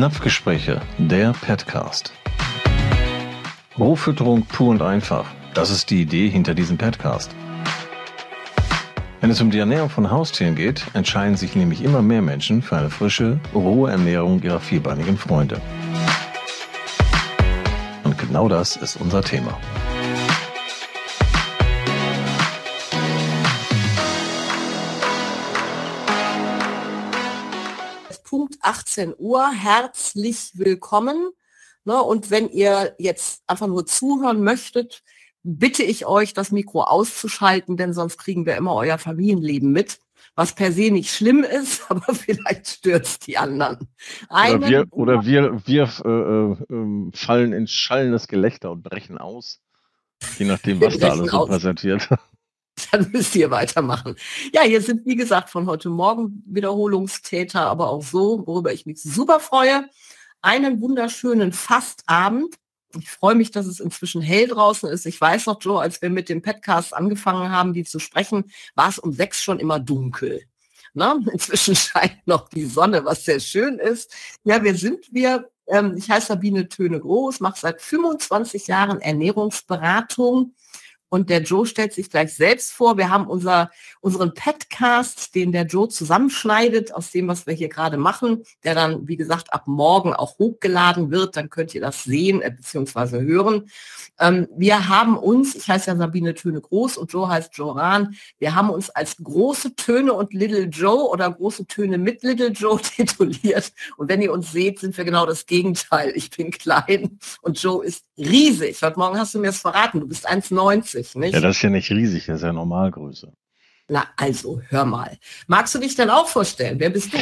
Napfgespräche, der Petcast. Rohfütterung pur und einfach. Das ist die Idee hinter diesem Petcast. Wenn es um die Ernährung von Haustieren geht, entscheiden sich nämlich immer mehr Menschen für eine frische, rohe Ernährung ihrer vierbeinigen Freunde. Und genau das ist unser Thema. Punkt 18 Uhr. Herzlich willkommen. Ne, und wenn ihr jetzt einfach nur zuhören möchtet, bitte ich euch, das Mikro auszuschalten, denn sonst kriegen wir immer euer Familienleben mit, was per se nicht schlimm ist, aber vielleicht stürzt die anderen. Einen oder wir, oder wir, wir äh, äh, fallen in schallendes Gelächter und brechen aus, je nachdem, was da alles so präsentiert. Dann müsst ihr weitermachen. Ja, hier sind, wie gesagt, von heute Morgen Wiederholungstäter, aber auch so, worüber ich mich super freue. Einen wunderschönen Fastabend. Ich freue mich, dass es inzwischen hell draußen ist. Ich weiß noch, Joe, als wir mit dem Podcast angefangen haben, die zu sprechen, war es um sechs schon immer dunkel. Na, inzwischen scheint noch die Sonne, was sehr schön ist. Ja, wir sind wir. Ähm, ich heiße Sabine Töne Groß, mache seit 25 Jahren Ernährungsberatung und der Joe stellt sich gleich selbst vor. Wir haben unser, unseren Podcast, den der Joe zusammenschneidet aus dem, was wir hier gerade machen, der dann, wie gesagt, ab morgen auch hochgeladen wird. Dann könnt ihr das sehen äh, bzw. hören. Ähm, wir haben uns, ich heiße ja Sabine Töne Groß und Joe heißt Joe Rahn, wir haben uns als große Töne und Little Joe oder große Töne mit Little Joe tituliert. Und wenn ihr uns seht, sind wir genau das Gegenteil. Ich bin klein und Joe ist riesig. Heute Morgen hast du mir es verraten, du bist 1,90 riesig, nicht? Ja, das ist ja nicht riesig, das ist ja Normalgröße. Na, also, hör mal. Magst du dich denn auch vorstellen? Wer bist du?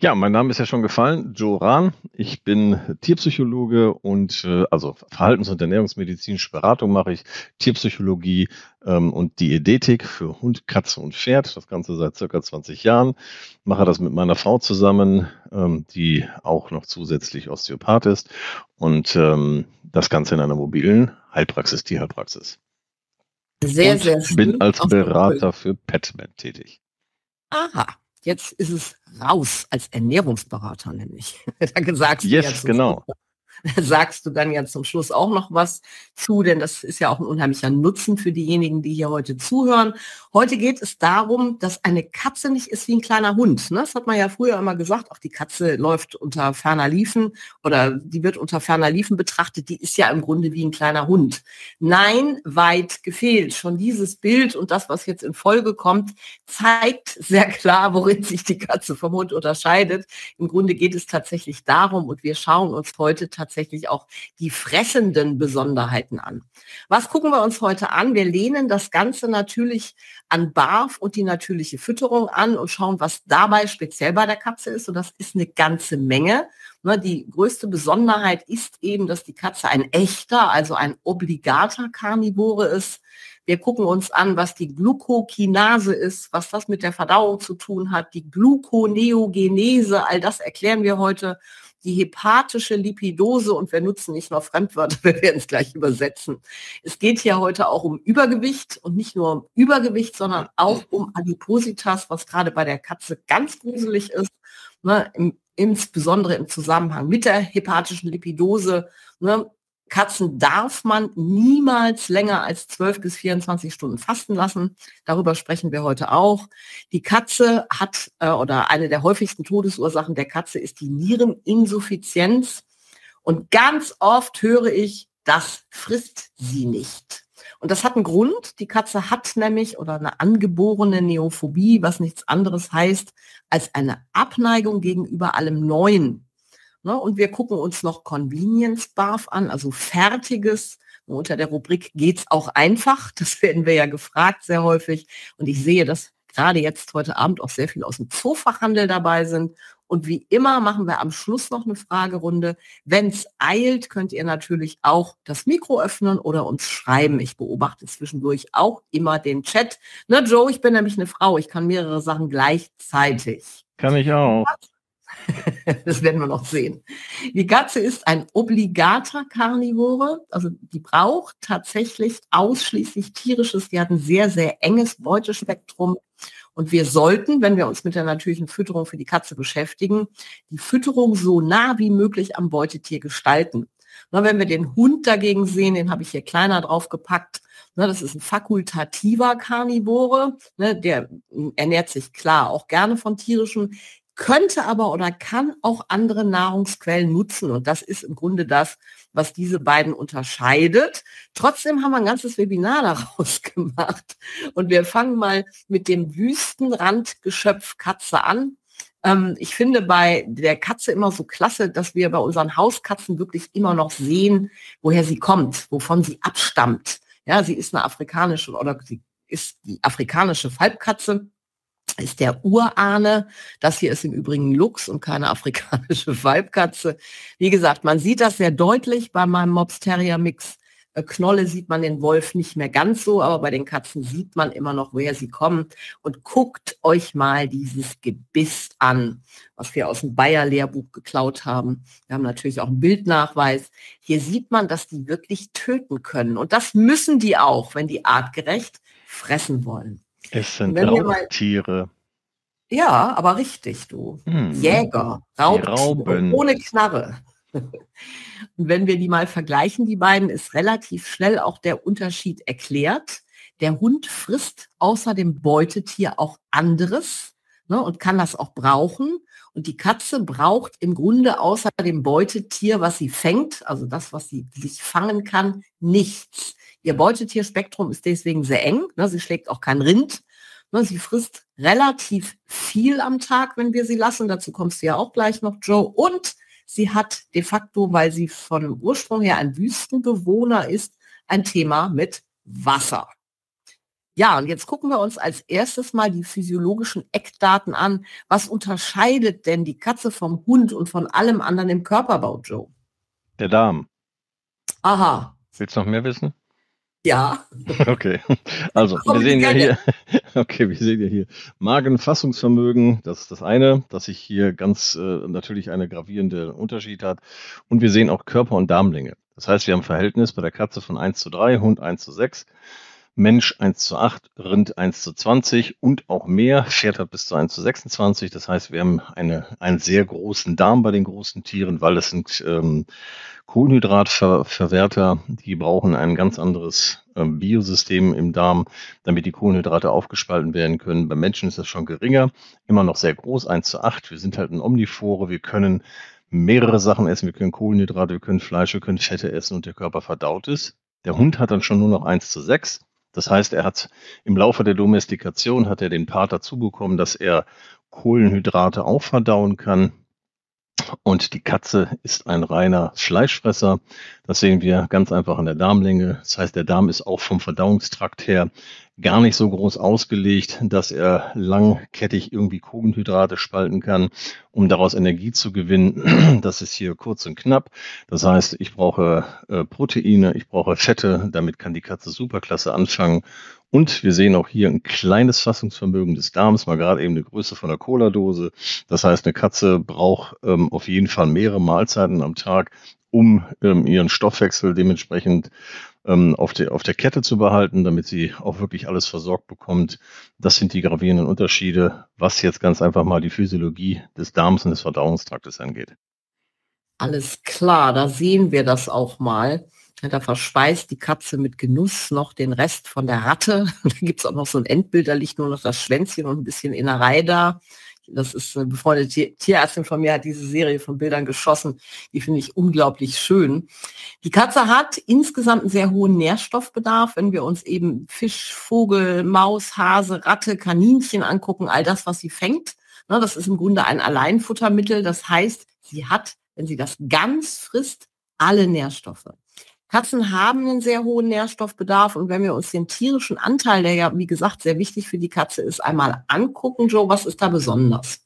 Ja, mein Name ist ja schon gefallen, Joe Rahn. Ich bin Tierpsychologe und äh, also Verhaltens- und Ernährungsmedizinische Beratung mache ich, Tierpsychologie ähm, und Diätetik für Hund, Katze und Pferd. Das Ganze seit circa 20 Jahren. Mache das mit meiner Frau zusammen, ähm, die auch noch zusätzlich Osteopath ist und ähm, das Ganze in einer mobilen Heilpraxis, Tierheilpraxis. Sehr, und sehr schön. bin als Berater für Petman tätig. Aha, jetzt ist es raus als Ernährungsberater nämlich. da gesagt yes, genau. sagst du dann ja zum Schluss auch noch was zu, denn das ist ja auch ein unheimlicher Nutzen für diejenigen, die hier heute zuhören. Heute geht es darum, dass eine Katze nicht ist wie ein kleiner Hund. Ne? Das hat man ja früher immer gesagt, auch die Katze läuft unter ferner Liefen oder die wird unter ferner Liefen betrachtet, die ist ja im Grunde wie ein kleiner Hund. Nein, weit gefehlt. Schon dieses Bild und das, was jetzt in Folge kommt, zeigt sehr klar, worin sich die Katze vom Hund unterscheidet. Im Grunde geht es tatsächlich darum und wir schauen uns heute tatsächlich tatsächlich auch die fressenden Besonderheiten an. Was gucken wir uns heute an? Wir lehnen das Ganze natürlich an BARF und die natürliche Fütterung an und schauen, was dabei speziell bei der Katze ist. Und das ist eine ganze Menge. Ne, die größte Besonderheit ist eben, dass die Katze ein echter, also ein obligater Karnivore ist. Wir gucken uns an, was die Glucokinase ist, was das mit der Verdauung zu tun hat, die Gluconeogenese, all das erklären wir heute die hepatische Lipidose und wir nutzen nicht nur Fremdwörter, wir werden es gleich übersetzen. Es geht hier heute auch um Übergewicht und nicht nur um Übergewicht, sondern auch um Adipositas, was gerade bei der Katze ganz gruselig ist, ne, im, insbesondere im Zusammenhang mit der hepatischen Lipidose. Ne, Katzen darf man niemals länger als 12 bis 24 Stunden fasten lassen. Darüber sprechen wir heute auch. Die Katze hat äh, oder eine der häufigsten Todesursachen der Katze ist die Niereninsuffizienz. Und ganz oft höre ich, das frisst sie nicht. Und das hat einen Grund. Die Katze hat nämlich oder eine angeborene Neophobie, was nichts anderes heißt als eine Abneigung gegenüber allem Neuen. Ne? Und wir gucken uns noch Convenience Barf an, also fertiges. Unter der Rubrik geht's auch einfach. Das werden wir ja gefragt sehr häufig. Und ich sehe, dass gerade jetzt heute Abend auch sehr viel aus dem Zoofachhandel dabei sind. Und wie immer machen wir am Schluss noch eine Fragerunde. Wenn es eilt, könnt ihr natürlich auch das Mikro öffnen oder uns schreiben. Ich beobachte zwischendurch auch immer den Chat. Ne, Joe, ich bin nämlich eine Frau. Ich kann mehrere Sachen gleichzeitig. Kann ich auch. das werden wir noch sehen. Die Katze ist ein obligater Karnivore, also die braucht tatsächlich ausschließlich tierisches, die hat ein sehr, sehr enges Beutespektrum. Und wir sollten, wenn wir uns mit der natürlichen Fütterung für die Katze beschäftigen, die Fütterung so nah wie möglich am Beutetier gestalten. Na, wenn wir den Hund dagegen sehen, den habe ich hier kleiner drauf gepackt, na, das ist ein fakultativer Karnivore, ne, der ernährt sich klar auch gerne von tierischen, könnte aber oder kann auch andere Nahrungsquellen nutzen. Und das ist im Grunde das, was diese beiden unterscheidet. Trotzdem haben wir ein ganzes Webinar daraus gemacht. Und wir fangen mal mit dem Wüstenrandgeschöpf Katze an. Ähm, ich finde bei der Katze immer so klasse, dass wir bei unseren Hauskatzen wirklich immer noch sehen, woher sie kommt, wovon sie abstammt. Ja, sie ist eine afrikanische oder sie ist die afrikanische Falbkatze ist der Urahne. Das hier ist im Übrigen Lux und keine afrikanische Weibkatze. Wie gesagt, man sieht das sehr deutlich bei meinem Mops Terrier Mix. Äh, Knolle sieht man den Wolf nicht mehr ganz so, aber bei den Katzen sieht man immer noch, woher sie kommen. Und guckt euch mal dieses Gebiss an, was wir aus dem Bayer-Lehrbuch geklaut haben. Wir haben natürlich auch einen Bildnachweis. Hier sieht man, dass die wirklich töten können. Und das müssen die auch, wenn die artgerecht fressen wollen. Es sind Raubtiere. Ja, aber richtig, du. Hm. Jäger, Raubtiere, ohne Knarre. Und wenn wir die mal vergleichen, die beiden, ist relativ schnell auch der Unterschied erklärt. Der Hund frisst außer dem Beutetier auch anderes ne, und kann das auch brauchen. Und die Katze braucht im Grunde außer dem Beutetier, was sie fängt, also das, was sie sich fangen kann, nichts. Ihr Beutetierspektrum ist deswegen sehr eng. Ne? Sie schlägt auch kein Rind. Ne? Sie frisst relativ viel am Tag, wenn wir sie lassen. Dazu kommst du ja auch gleich noch, Joe. Und sie hat de facto, weil sie von Ursprung her ein Wüstenbewohner ist, ein Thema mit Wasser. Ja, und jetzt gucken wir uns als erstes mal die physiologischen Eckdaten an. Was unterscheidet denn die Katze vom Hund und von allem anderen im Körperbau, Joe? Der Darm. Aha. Willst du noch mehr wissen? Ja. Okay. Also, wir sehen ja hier, okay, wir sehen ja hier Magenfassungsvermögen. Das ist das eine, dass sich hier ganz äh, natürlich eine gravierende Unterschied hat. Und wir sehen auch Körper- und Darmlänge. Das heißt, wir haben ein Verhältnis bei der Katze von 1 zu 3, Hund 1 zu 6. Mensch 1 zu 8, Rind 1 zu 20 und auch mehr. Pferd hat bis zu 1 zu 26. Das heißt, wir haben eine, einen sehr großen Darm bei den großen Tieren, weil das sind ähm, Kohlenhydratverwerter, die brauchen ein ganz anderes ähm, Biosystem im Darm, damit die Kohlenhydrate aufgespalten werden können. Beim Menschen ist das schon geringer, immer noch sehr groß, 1 zu 8. Wir sind halt ein Omnivore, wir können mehrere Sachen essen. Wir können Kohlenhydrate, wir können Fleisch, wir können Fette essen und der Körper verdaut ist. Der Hund hat dann schon nur noch 1 zu 6. Das heißt, er hat im Laufe der Domestikation hat er den Part dazu bekommen, dass er Kohlenhydrate auch verdauen kann. Und die Katze ist ein reiner Fleischfresser. Das sehen wir ganz einfach an der Darmlänge. Das heißt, der Darm ist auch vom Verdauungstrakt her gar nicht so groß ausgelegt, dass er langkettig irgendwie Kohlenhydrate spalten kann, um daraus Energie zu gewinnen. Das ist hier kurz und knapp. Das heißt, ich brauche äh, Proteine, ich brauche Fette, damit kann die Katze superklasse anfangen. Und wir sehen auch hier ein kleines Fassungsvermögen des Darms, mal gerade eben eine Größe von einer Cola-Dose. Das heißt, eine Katze braucht ähm, auf jeden Fall mehrere Mahlzeiten am Tag, um ähm, ihren Stoffwechsel dementsprechend ähm, auf, der, auf der Kette zu behalten, damit sie auch wirklich alles versorgt bekommt. Das sind die gravierenden Unterschiede, was jetzt ganz einfach mal die Physiologie des Darms und des Verdauungstraktes angeht. Alles klar, da sehen wir das auch mal. Da verspeist die Katze mit Genuss noch den Rest von der Ratte. Da gibt es auch noch so ein Endbild, da liegt nur noch das Schwänzchen und ein bisschen Innerei da. Das ist eine befreundete Tierärztin von mir, hat diese Serie von Bildern geschossen. Die finde ich unglaublich schön. Die Katze hat insgesamt einen sehr hohen Nährstoffbedarf, wenn wir uns eben Fisch, Vogel, Maus, Hase, Ratte, Kaninchen angucken, all das, was sie fängt. Das ist im Grunde ein Alleinfuttermittel. Das heißt, sie hat, wenn sie das ganz frisst, alle Nährstoffe. Katzen haben einen sehr hohen Nährstoffbedarf und wenn wir uns den tierischen Anteil, der ja wie gesagt sehr wichtig für die Katze ist, einmal angucken, Joe, was ist da besonders?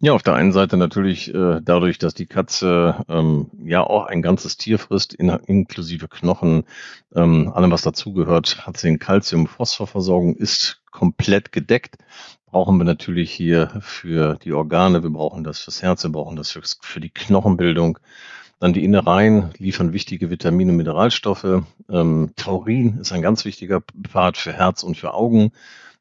Ja, auf der einen Seite natürlich äh, dadurch, dass die Katze ähm, ja auch ein ganzes Tier frisst, in, inklusive Knochen, ähm, allem was dazugehört, hat sie eine Calcium-Phosphor-Versorgung, ist komplett gedeckt. Brauchen wir natürlich hier für die Organe, wir brauchen das fürs Herz, wir brauchen das für, für die Knochenbildung. Dann die Innereien liefern wichtige Vitamine, Mineralstoffe. Ähm, Taurin ist ein ganz wichtiger Part für Herz und für Augen.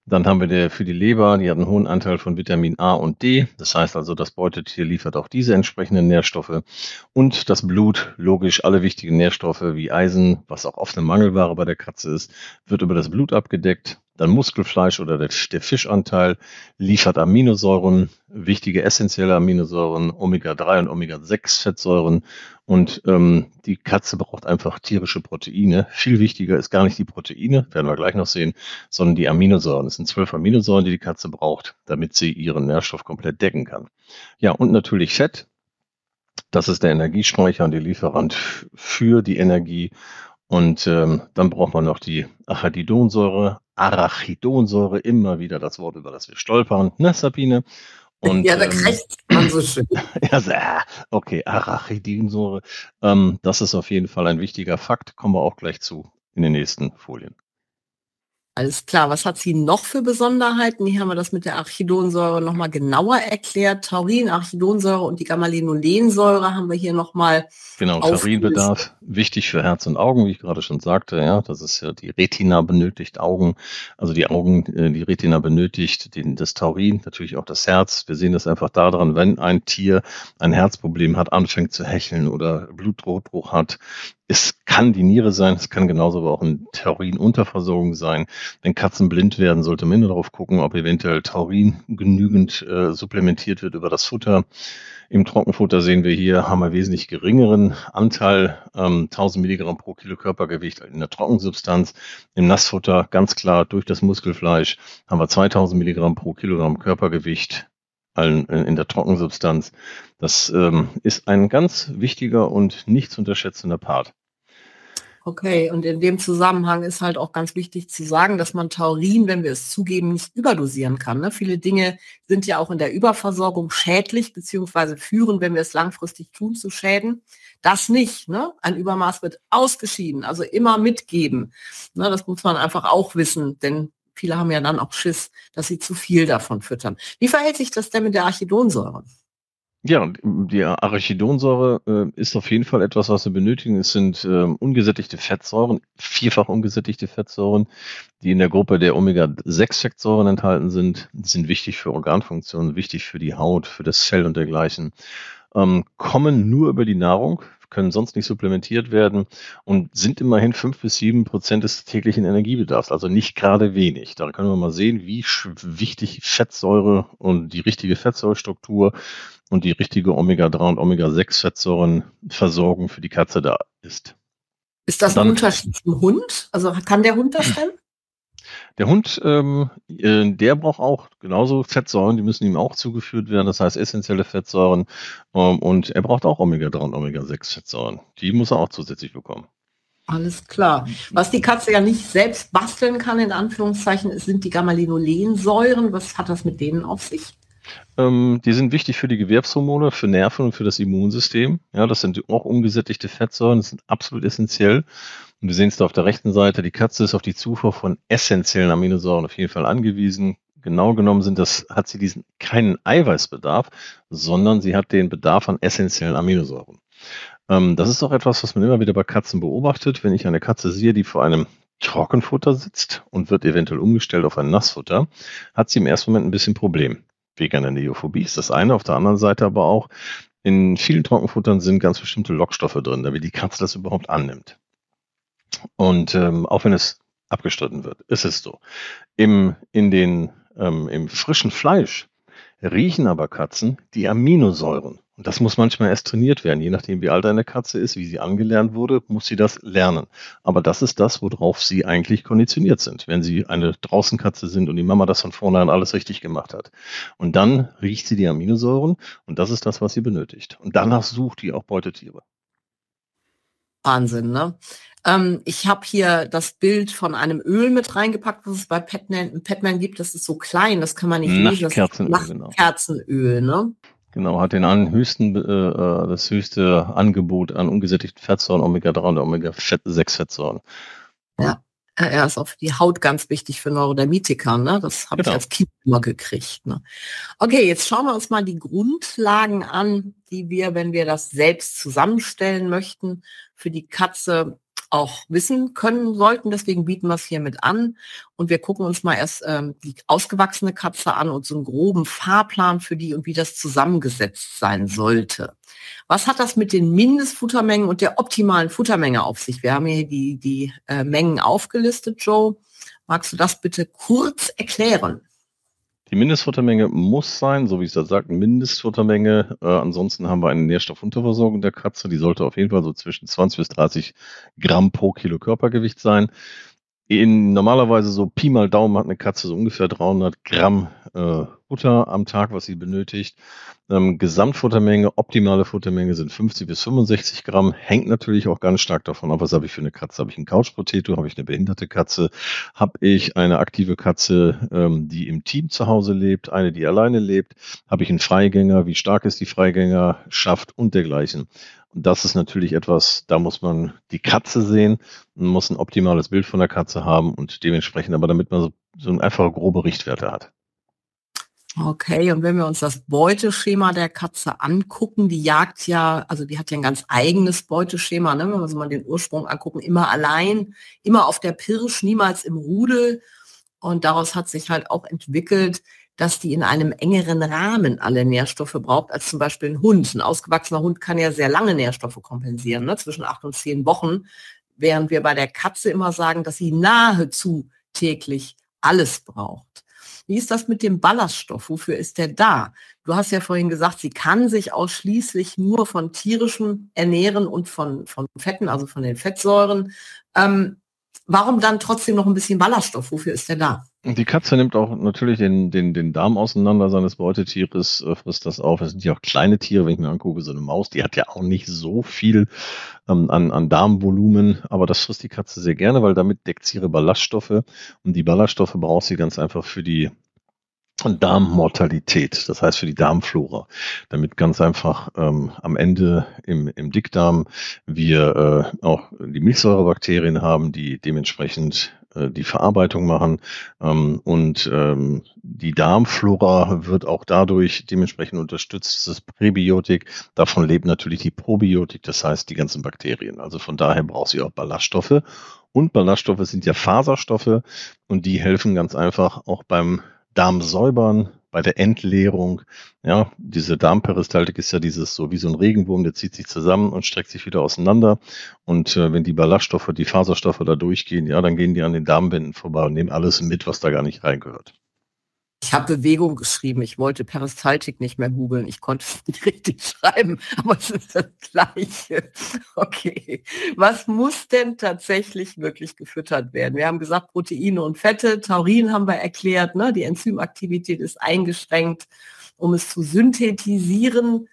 Dann haben wir der, für die Leber, die hat einen hohen Anteil von Vitamin A und D. Das heißt also, das Beutetier liefert auch diese entsprechenden Nährstoffe. Und das Blut, logisch, alle wichtigen Nährstoffe wie Eisen, was auch oft eine Mangelware bei der Katze ist, wird über das Blut abgedeckt. Dann Muskelfleisch oder der, der Fischanteil liefert Aminosäuren, wichtige essentielle Aminosäuren, Omega-3 und Omega-6-Fettsäuren. Und ähm, die Katze braucht einfach tierische Proteine. Viel wichtiger ist gar nicht die Proteine, werden wir gleich noch sehen, sondern die Aminosäuren. Es sind zwölf Aminosäuren, die die Katze braucht, damit sie ihren Nährstoff komplett decken kann. Ja, und natürlich Fett. Das ist der Energiespeicher und der Lieferant für die Energie. Und ähm, dann braucht man noch die Arachidonsäure, Arachidonsäure, immer wieder das Wort, über das wir stolpern, ne, Sabine? Und, ja, da ähm, man so schön. ja, okay, Arachidonsäure. Ähm, das ist auf jeden Fall ein wichtiger Fakt, kommen wir auch gleich zu in den nächsten Folien. Alles klar. Was hat sie noch für Besonderheiten? Hier haben wir das mit der Archidonsäure nochmal genauer erklärt. Taurin, Archidonsäure und die Gamma-Linolensäure haben wir hier nochmal. Genau, Taurinbedarf, wichtig für Herz und Augen, wie ich gerade schon sagte. Ja, das ist ja die Retina benötigt Augen, also die Augen, äh, die Retina benötigt den, das Taurin, natürlich auch das Herz. Wir sehen das einfach daran, wenn ein Tier ein Herzproblem hat, anfängt zu hecheln oder Bluthochdruck hat, es kann die Niere sein, es kann genauso aber auch eine Taurinunterversorgung sein. Wenn Katzen blind werden, sollte man immer darauf gucken, ob eventuell Taurin genügend äh, supplementiert wird über das Futter. Im Trockenfutter sehen wir hier, haben wir wesentlich geringeren Anteil, ähm, 1000 Milligramm pro Kilo Körpergewicht in der Trockensubstanz. Im Nassfutter ganz klar durch das Muskelfleisch haben wir 2000 Milligramm pro Kilogramm Körpergewicht in der Trockensubstanz. Das ähm, ist ein ganz wichtiger und nicht zu unterschätzender Part. Okay, und in dem Zusammenhang ist halt auch ganz wichtig zu sagen, dass man Taurin, wenn wir es zugeben, nicht überdosieren kann. Ne? Viele Dinge sind ja auch in der Überversorgung schädlich, beziehungsweise führen, wenn wir es langfristig tun, zu Schäden. Das nicht. Ne? Ein Übermaß wird ausgeschieden, also immer mitgeben. Ne? Das muss man einfach auch wissen, denn viele haben ja dann auch Schiss, dass sie zu viel davon füttern. Wie verhält sich das denn mit der Archidonsäure? Ja, die Arachidonsäure äh, ist auf jeden Fall etwas, was wir benötigen. Es sind äh, ungesättigte Fettsäuren, vierfach ungesättigte Fettsäuren, die in der Gruppe der Omega-6-Fettsäuren enthalten sind. Sind wichtig für Organfunktionen, wichtig für die Haut, für das Fell und dergleichen. Ähm, kommen nur über die Nahrung, können sonst nicht supplementiert werden und sind immerhin fünf bis sieben Prozent des täglichen Energiebedarfs, also nicht gerade wenig. Da können wir mal sehen, wie wichtig Fettsäure und die richtige Fettsäurestruktur und die richtige Omega-3 und Omega-6-Fettsäurenversorgung für die Katze da ist. Ist das ein Unterschied zum Hund? Also kann der Hund das denn? Der Hund, ähm, äh, der braucht auch genauso Fettsäuren, die müssen ihm auch zugeführt werden, das heißt essentielle Fettsäuren. Ähm, und er braucht auch Omega-3 und Omega-6-Fettsäuren. Die muss er auch zusätzlich bekommen. Alles klar. Was die Katze ja nicht selbst basteln kann, in Anführungszeichen, sind die Gamma-Linolensäuren. Was hat das mit denen auf sich? Ähm, die sind wichtig für die Gewerbshormone, für Nerven und für das Immunsystem. Ja, das sind auch ungesättigte Fettsäuren, das sind absolut essentiell. Und wir sehen es da auf der rechten Seite, die Katze ist auf die Zufuhr von essentiellen Aminosäuren auf jeden Fall angewiesen. Genau genommen sind das, hat sie diesen keinen Eiweißbedarf, sondern sie hat den Bedarf an essentiellen Aminosäuren. Ähm, das ist auch etwas, was man immer wieder bei Katzen beobachtet. Wenn ich eine Katze sehe, die vor einem Trockenfutter sitzt und wird eventuell umgestellt auf ein Nassfutter, hat sie im ersten Moment ein bisschen Problem wegen einer Neophobie ist das eine. Auf der anderen Seite aber auch, in vielen Trockenfuttern sind ganz bestimmte Lockstoffe drin, damit die Katze das überhaupt annimmt. Und ähm, auch wenn es abgestritten wird, ist es so. Im, in den, ähm, Im frischen Fleisch riechen aber Katzen die Aminosäuren. Und das muss manchmal erst trainiert werden. Je nachdem, wie alt eine Katze ist, wie sie angelernt wurde, muss sie das lernen. Aber das ist das, worauf sie eigentlich konditioniert sind, wenn sie eine Draußenkatze sind und die Mama das von vornherein alles richtig gemacht hat. Und dann riecht sie die Aminosäuren und das ist das, was sie benötigt. Und danach sucht die auch Beutetiere. Wahnsinn, ne? Ähm, ich habe hier das Bild von einem Öl mit reingepackt, was es bei Petman, Petman gibt. Das ist so klein, das kann man nicht lesen. Das ist Nachtkerzenöl, genau. ne? Genau, hat den an höchsten, äh, äh, das höchste Angebot an ungesättigten Fettsäuren, Omega-3 und Omega-6-Fettsäuren. Ja, er ist auch für die Haut ganz wichtig für Neurodermitiker. Ne? Das habe genau. ich als Kind immer gekriegt. Ne? Okay, jetzt schauen wir uns mal die Grundlagen an, die wir, wenn wir das selbst zusammenstellen möchten, für die Katze auch wissen können sollten. Deswegen bieten wir es hier mit an. Und wir gucken uns mal erst ähm, die ausgewachsene Katze an und so einen groben Fahrplan für die und wie das zusammengesetzt sein sollte. Was hat das mit den Mindestfuttermengen und der optimalen Futtermenge auf sich? Wir haben hier die, die äh, Mengen aufgelistet, Joe. Magst du das bitte kurz erklären? Die Mindestfuttermenge muss sein, so wie es da sagt, Mindestfuttermenge. Äh, ansonsten haben wir eine Nährstoffunterversorgung der Katze. Die sollte auf jeden Fall so zwischen 20 bis 30 Gramm pro Kilo Körpergewicht sein. In normalerweise so Pi mal Daumen hat eine Katze so ungefähr 300 Gramm äh, Futter am Tag, was sie benötigt. Ähm, Gesamtfuttermenge, optimale Futtermenge sind 50 bis 65 Gramm. Hängt natürlich auch ganz stark davon ab, was habe ich für eine Katze. Habe ich einen Couchpotato, habe ich eine behinderte Katze, habe ich eine aktive Katze, ähm, die im Team zu Hause lebt, eine, die alleine lebt, habe ich einen Freigänger, wie stark ist die Freigängerschaft und dergleichen. Das ist natürlich etwas, da muss man die Katze sehen, man muss ein optimales Bild von der Katze haben und dementsprechend, aber damit man so, so ein einfache grobe Richtwerte hat. Okay, und wenn wir uns das Beuteschema der Katze angucken, die jagt ja, also die hat ja ein ganz eigenes Beuteschema, ne? wenn wir uns mal den Ursprung angucken, immer allein, immer auf der Pirsch, niemals im Rudel. Und daraus hat sich halt auch entwickelt, dass die in einem engeren Rahmen alle Nährstoffe braucht, als zum Beispiel ein Hund. Ein ausgewachsener Hund kann ja sehr lange Nährstoffe kompensieren, ne? zwischen acht und zehn Wochen, während wir bei der Katze immer sagen, dass sie nahezu täglich alles braucht. Wie ist das mit dem Ballaststoff? Wofür ist der da? Du hast ja vorhin gesagt, sie kann sich ausschließlich nur von tierischem ernähren und von, von Fetten, also von den Fettsäuren. Ähm, warum dann trotzdem noch ein bisschen Ballaststoff? Wofür ist der da? Die Katze nimmt auch natürlich den, den, den Darm auseinander seines Beutetieres, äh, frisst das auf. Es sind ja auch kleine Tiere, wenn ich mir angucke, so eine Maus, die hat ja auch nicht so viel ähm, an, an Darmvolumen, aber das frisst die Katze sehr gerne, weil damit deckt sie ihre Ballaststoffe. Und die Ballaststoffe braucht sie ganz einfach für die Darmmortalität, das heißt für die Darmflora, damit ganz einfach ähm, am Ende im, im Dickdarm wir äh, auch die Milchsäurebakterien haben, die dementsprechend äh, die Verarbeitung machen ähm, und ähm, die Darmflora wird auch dadurch dementsprechend unterstützt. Das Präbiotik, davon lebt natürlich die Probiotik, das heißt die ganzen Bakterien. Also von daher braucht sie auch Ballaststoffe und Ballaststoffe sind ja Faserstoffe und die helfen ganz einfach auch beim Darm säubern, bei der Entleerung. Ja, diese Darmperistaltik ist ja dieses so wie so ein Regenwurm, der zieht sich zusammen und streckt sich wieder auseinander. Und äh, wenn die Ballaststoffe, die Faserstoffe da durchgehen, ja, dann gehen die an den Darmwänden vorbei und nehmen alles mit, was da gar nicht reingehört. Ich habe Bewegung geschrieben. Ich wollte Peristaltik nicht mehr googeln. Ich konnte es nicht richtig schreiben, aber es ist das Gleiche. Okay. Was muss denn tatsächlich wirklich gefüttert werden? Wir haben gesagt, Proteine und Fette. Taurin haben wir erklärt. Ne? Die Enzymaktivität ist eingeschränkt, um es zu synthetisieren.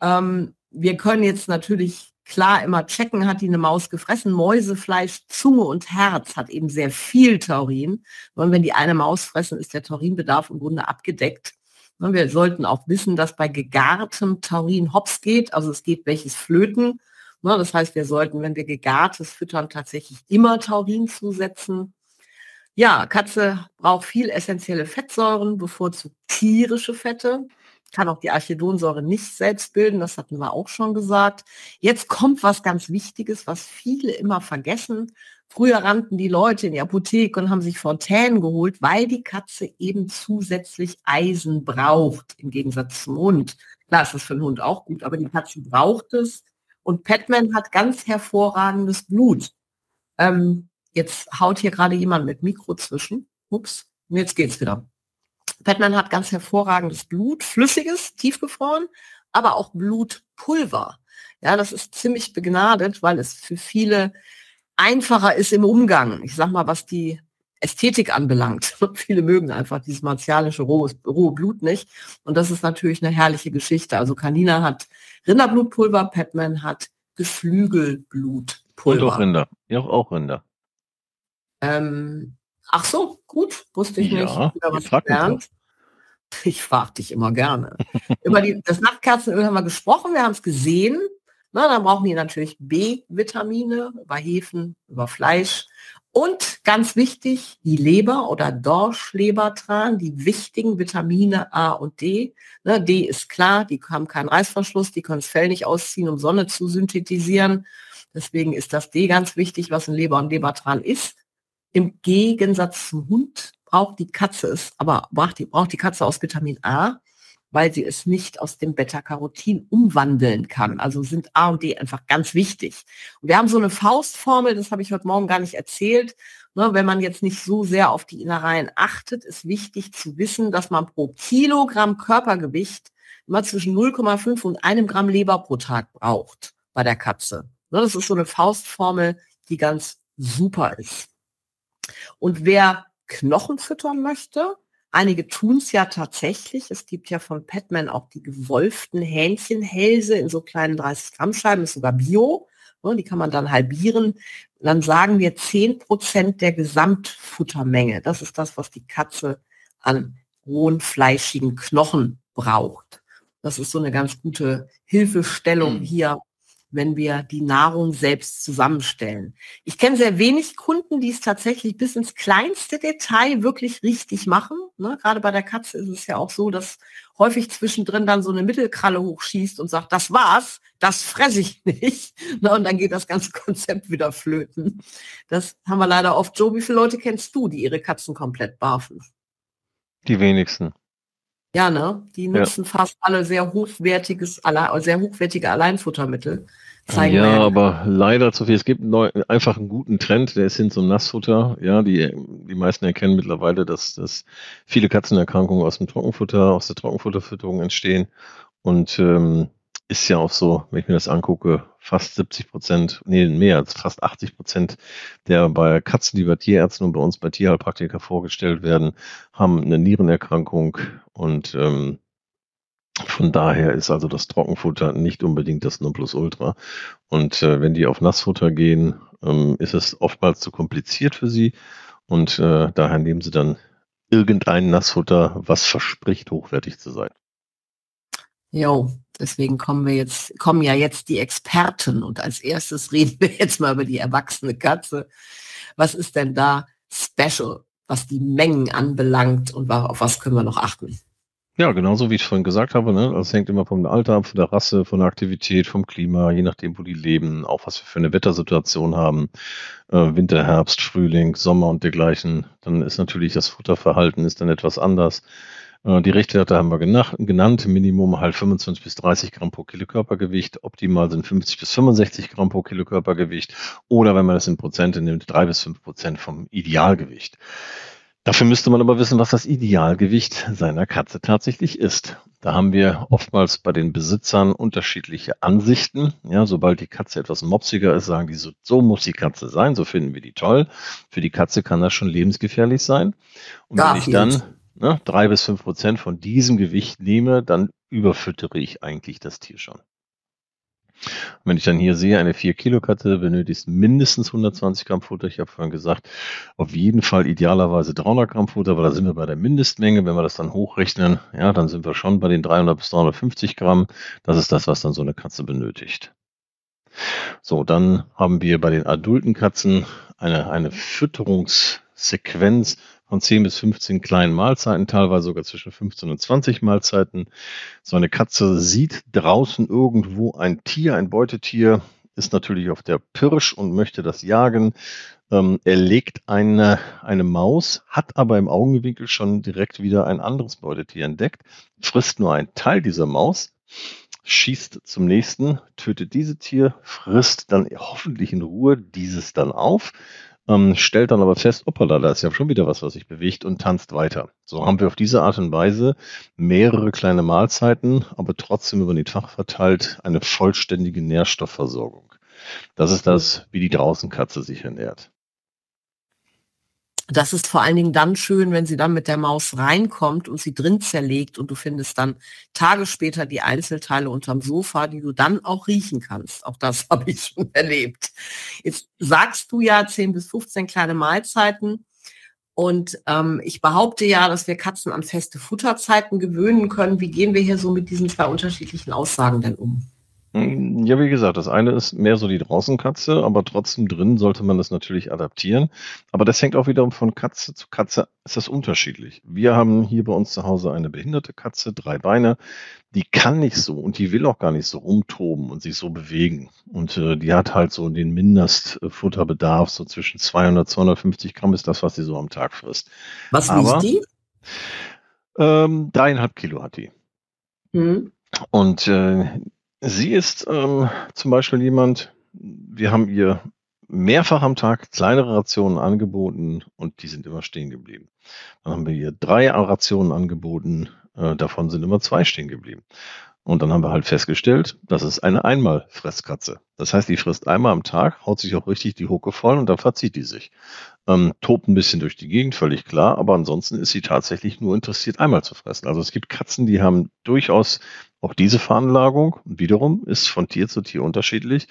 Ähm, wir können jetzt natürlich klar immer checken, hat die eine Maus gefressen. Mäusefleisch, Zunge und Herz hat eben sehr viel Taurin. Und wenn die eine Maus fressen, ist der Taurinbedarf im Grunde abgedeckt. Wir sollten auch wissen, dass bei gegartem Taurin hops geht, also es geht welches flöten. Das heißt, wir sollten, wenn wir gegartes füttern, tatsächlich immer Taurin zusetzen. Ja, Katze braucht viel essentielle Fettsäuren, bevorzugt tierische Fette kann auch die Archidonsäure nicht selbst bilden, das hatten wir auch schon gesagt. Jetzt kommt was ganz Wichtiges, was viele immer vergessen. Früher rannten die Leute in die Apotheke und haben sich Fontänen geholt, weil die Katze eben zusätzlich Eisen braucht, im Gegensatz zum Hund. Klar ist das für den Hund auch gut, aber die Katze braucht es. Und Petman hat ganz hervorragendes Blut. Ähm, jetzt haut hier gerade jemand mit Mikro zwischen. Ups, und jetzt geht's wieder. Batman hat ganz hervorragendes Blut, flüssiges, tiefgefroren, aber auch Blutpulver. Ja, das ist ziemlich begnadet, weil es für viele einfacher ist im Umgang. Ich sag mal, was die Ästhetik anbelangt. viele mögen einfach dieses martialische rohe, rohe Blut nicht. Und das ist natürlich eine herrliche Geschichte. Also Kanina hat Rinderblutpulver, Petman hat Geflügelblutpulver. Und auch Rinder. Ja, auch Rinder. Ähm, Ach so, gut, wusste ich ja, nicht. Wieder was gelernt. Ich frage dich immer gerne. Über die, das Nachtkerzenöl haben wir gesprochen, wir haben es gesehen. Na, dann brauchen die natürlich B-Vitamine über Hefen, über Fleisch. Und ganz wichtig, die Leber oder Dorschlebertran, die wichtigen Vitamine A und D. Ne, D ist klar, die haben keinen Reißverschluss, die können das Fell nicht ausziehen, um Sonne zu synthetisieren. Deswegen ist das D ganz wichtig, was in Leber und Lebertran ist. Im Gegensatz zum Hund braucht die Katze es, aber braucht die, braucht die Katze aus Vitamin A, weil sie es nicht aus dem Beta-Carotin umwandeln kann. Also sind A und D einfach ganz wichtig. Und wir haben so eine Faustformel, das habe ich heute Morgen gar nicht erzählt. Ne, wenn man jetzt nicht so sehr auf die Innereien achtet, ist wichtig zu wissen, dass man pro Kilogramm Körpergewicht immer zwischen 0,5 und einem Gramm Leber pro Tag braucht bei der Katze. Ne, das ist so eine Faustformel, die ganz super ist. Und wer Knochen füttern möchte, einige tun es ja tatsächlich. Es gibt ja von Petman auch die gewolften Hähnchenhälse in so kleinen 30 Gramm Scheiben, ist sogar Bio. Ne, die kann man dann halbieren. Dann sagen wir 10 Prozent der Gesamtfuttermenge. Das ist das, was die Katze an rohen, fleischigen Knochen braucht. Das ist so eine ganz gute Hilfestellung mhm. hier wenn wir die Nahrung selbst zusammenstellen. Ich kenne sehr wenig Kunden, die es tatsächlich bis ins kleinste Detail wirklich richtig machen. Ne? Gerade bei der Katze ist es ja auch so, dass häufig zwischendrin dann so eine Mittelkralle hochschießt und sagt, das war's, das fresse ich nicht. Ne? Und dann geht das ganze Konzept wieder flöten. Das haben wir leider oft. Joe, wie viele Leute kennst du, die ihre Katzen komplett barfen? Die wenigsten. Ja, ne? Die nutzen ja. fast alle sehr hochwertiges, sehr hochwertige Alleinfuttermittel. Zeigen ja, aber leider zu viel. Es gibt neu, einfach einen guten Trend, der ist hin zum Nassfutter. Ja, die, die meisten erkennen mittlerweile, dass, dass viele Katzenerkrankungen aus dem Trockenfutter, aus der Trockenfutterfütterung entstehen. Und ähm, ist ja auch so, wenn ich mir das angucke, fast 70 Prozent, nee, mehr als fast 80 Prozent der bei Katzen, die bei Tierärzten und bei uns bei Tierheilpraktiker vorgestellt werden, haben eine Nierenerkrankung und ähm, von daher ist also das Trockenfutter nicht unbedingt das Nonplusultra. Und äh, wenn die auf Nassfutter gehen, ähm, ist es oftmals zu kompliziert für sie. Und äh, daher nehmen sie dann irgendein Nassfutter, was verspricht, hochwertig zu sein. Jo, deswegen kommen wir jetzt, kommen ja jetzt die Experten und als erstes reden wir jetzt mal über die erwachsene Katze. Was ist denn da special, was die Mengen anbelangt und auf was können wir noch achten? Ja, genauso wie ich vorhin gesagt habe, ne? Das hängt immer vom Alter ab, von der Rasse, von der Aktivität, vom Klima, je nachdem, wo die leben, auch was wir für eine Wettersituation haben, äh, Winter, Herbst, Frühling, Sommer und dergleichen. Dann ist natürlich das Futterverhalten ist dann etwas anders. Äh, die Richtwerte haben wir genannt. Minimum halt 25 bis 30 Gramm pro Kilo Körpergewicht. Optimal sind 50 bis 65 Gramm pro Kilo Körpergewicht. Oder wenn man das in Prozente nimmt, drei bis fünf Prozent vom Idealgewicht. Dafür müsste man aber wissen, was das Idealgewicht seiner Katze tatsächlich ist. Da haben wir oftmals bei den Besitzern unterschiedliche Ansichten. Ja, sobald die Katze etwas mopsiger ist, sagen die so, so muss die Katze sein, so finden wir die toll. Für die Katze kann das schon lebensgefährlich sein. Und wenn ich dann ne, drei bis fünf Prozent von diesem Gewicht nehme, dann überfüttere ich eigentlich das Tier schon. wenn ich dann hier sehe, eine 4 Kilo Katze benötigt mindestens 120 Gramm Futter. Ich habe vorhin gesagt, auf jeden Fall idealerweise 300 Gramm Futter, weil da sind wir bei der Mindestmenge. Wenn wir das dann hochrechnen, ja, dann sind wir schon bei den 300 bis 350 Gramm. Das ist das, was dann so eine Katze benötigt. So, dann haben wir bei den adulten Katzen eine, eine Fütterungssequenz von 10 bis 15 kleinen Mahlzeiten, teilweise sogar zwischen 15 und 20 Mahlzeiten. So eine Katze sieht draußen irgendwo ein Tier, ein Beutetier, ist natürlich auf der Pirsch und möchte das jagen. Ähm, er legt eine, eine Maus, hat aber im Augenwinkel schon direkt wieder ein anderes Beutetier entdeckt, frisst nur einen Teil dieser Maus, schießt zum nächsten, tötet dieses Tier, frisst dann hoffentlich in Ruhe dieses dann auf, ähm, stellt dann aber fest, hoppala, da ist ja schon wieder was, was sich bewegt und tanzt weiter. So haben wir auf diese Art und Weise mehrere kleine Mahlzeiten, aber trotzdem über den Tag verteilt eine vollständige Nährstoffversorgung. Das ist das, wie die Draußenkatze sich ernährt. Das ist vor allen Dingen dann schön, wenn sie dann mit der Maus reinkommt und sie drin zerlegt und du findest dann Tage später die Einzelteile unterm Sofa, die du dann auch riechen kannst. Auch das habe ich schon erlebt. Jetzt sagst du ja 10 bis 15 kleine Mahlzeiten. Und ähm, ich behaupte ja, dass wir Katzen an feste Futterzeiten gewöhnen können. Wie gehen wir hier so mit diesen zwei unterschiedlichen Aussagen denn um? Hm, ja, wie gesagt, das eine ist mehr so die Draußenkatze, aber trotzdem drin sollte man das natürlich adaptieren. Aber das hängt auch wiederum von Katze zu Katze, ist das unterschiedlich. Wir haben hier bei uns zu Hause eine behinderte Katze, drei Beine. Die kann nicht so und die will auch gar nicht so rumtoben und sich so bewegen. Und äh, die hat halt so den Mindestfutterbedarf, so zwischen 200, 250 Gramm ist das, was sie so am Tag frisst. Was wiegt die? Ähm, dreieinhalb Kilo hat die. Mhm. Und äh, Sie ist ähm, zum Beispiel jemand, wir haben ihr mehrfach am Tag kleinere Rationen angeboten und die sind immer stehen geblieben. Dann haben wir ihr drei Rationen angeboten, äh, davon sind immer zwei stehen geblieben. Und dann haben wir halt festgestellt, das ist eine Einmalfresskatze. Das heißt, die frisst einmal am Tag, haut sich auch richtig die Hucke voll und dann verzieht die sich. Ähm, tobt ein bisschen durch die Gegend, völlig klar, aber ansonsten ist sie tatsächlich nur interessiert, einmal zu fressen. Also es gibt Katzen, die haben durchaus auch diese Veranlagung. Wiederum ist von Tier zu Tier unterschiedlich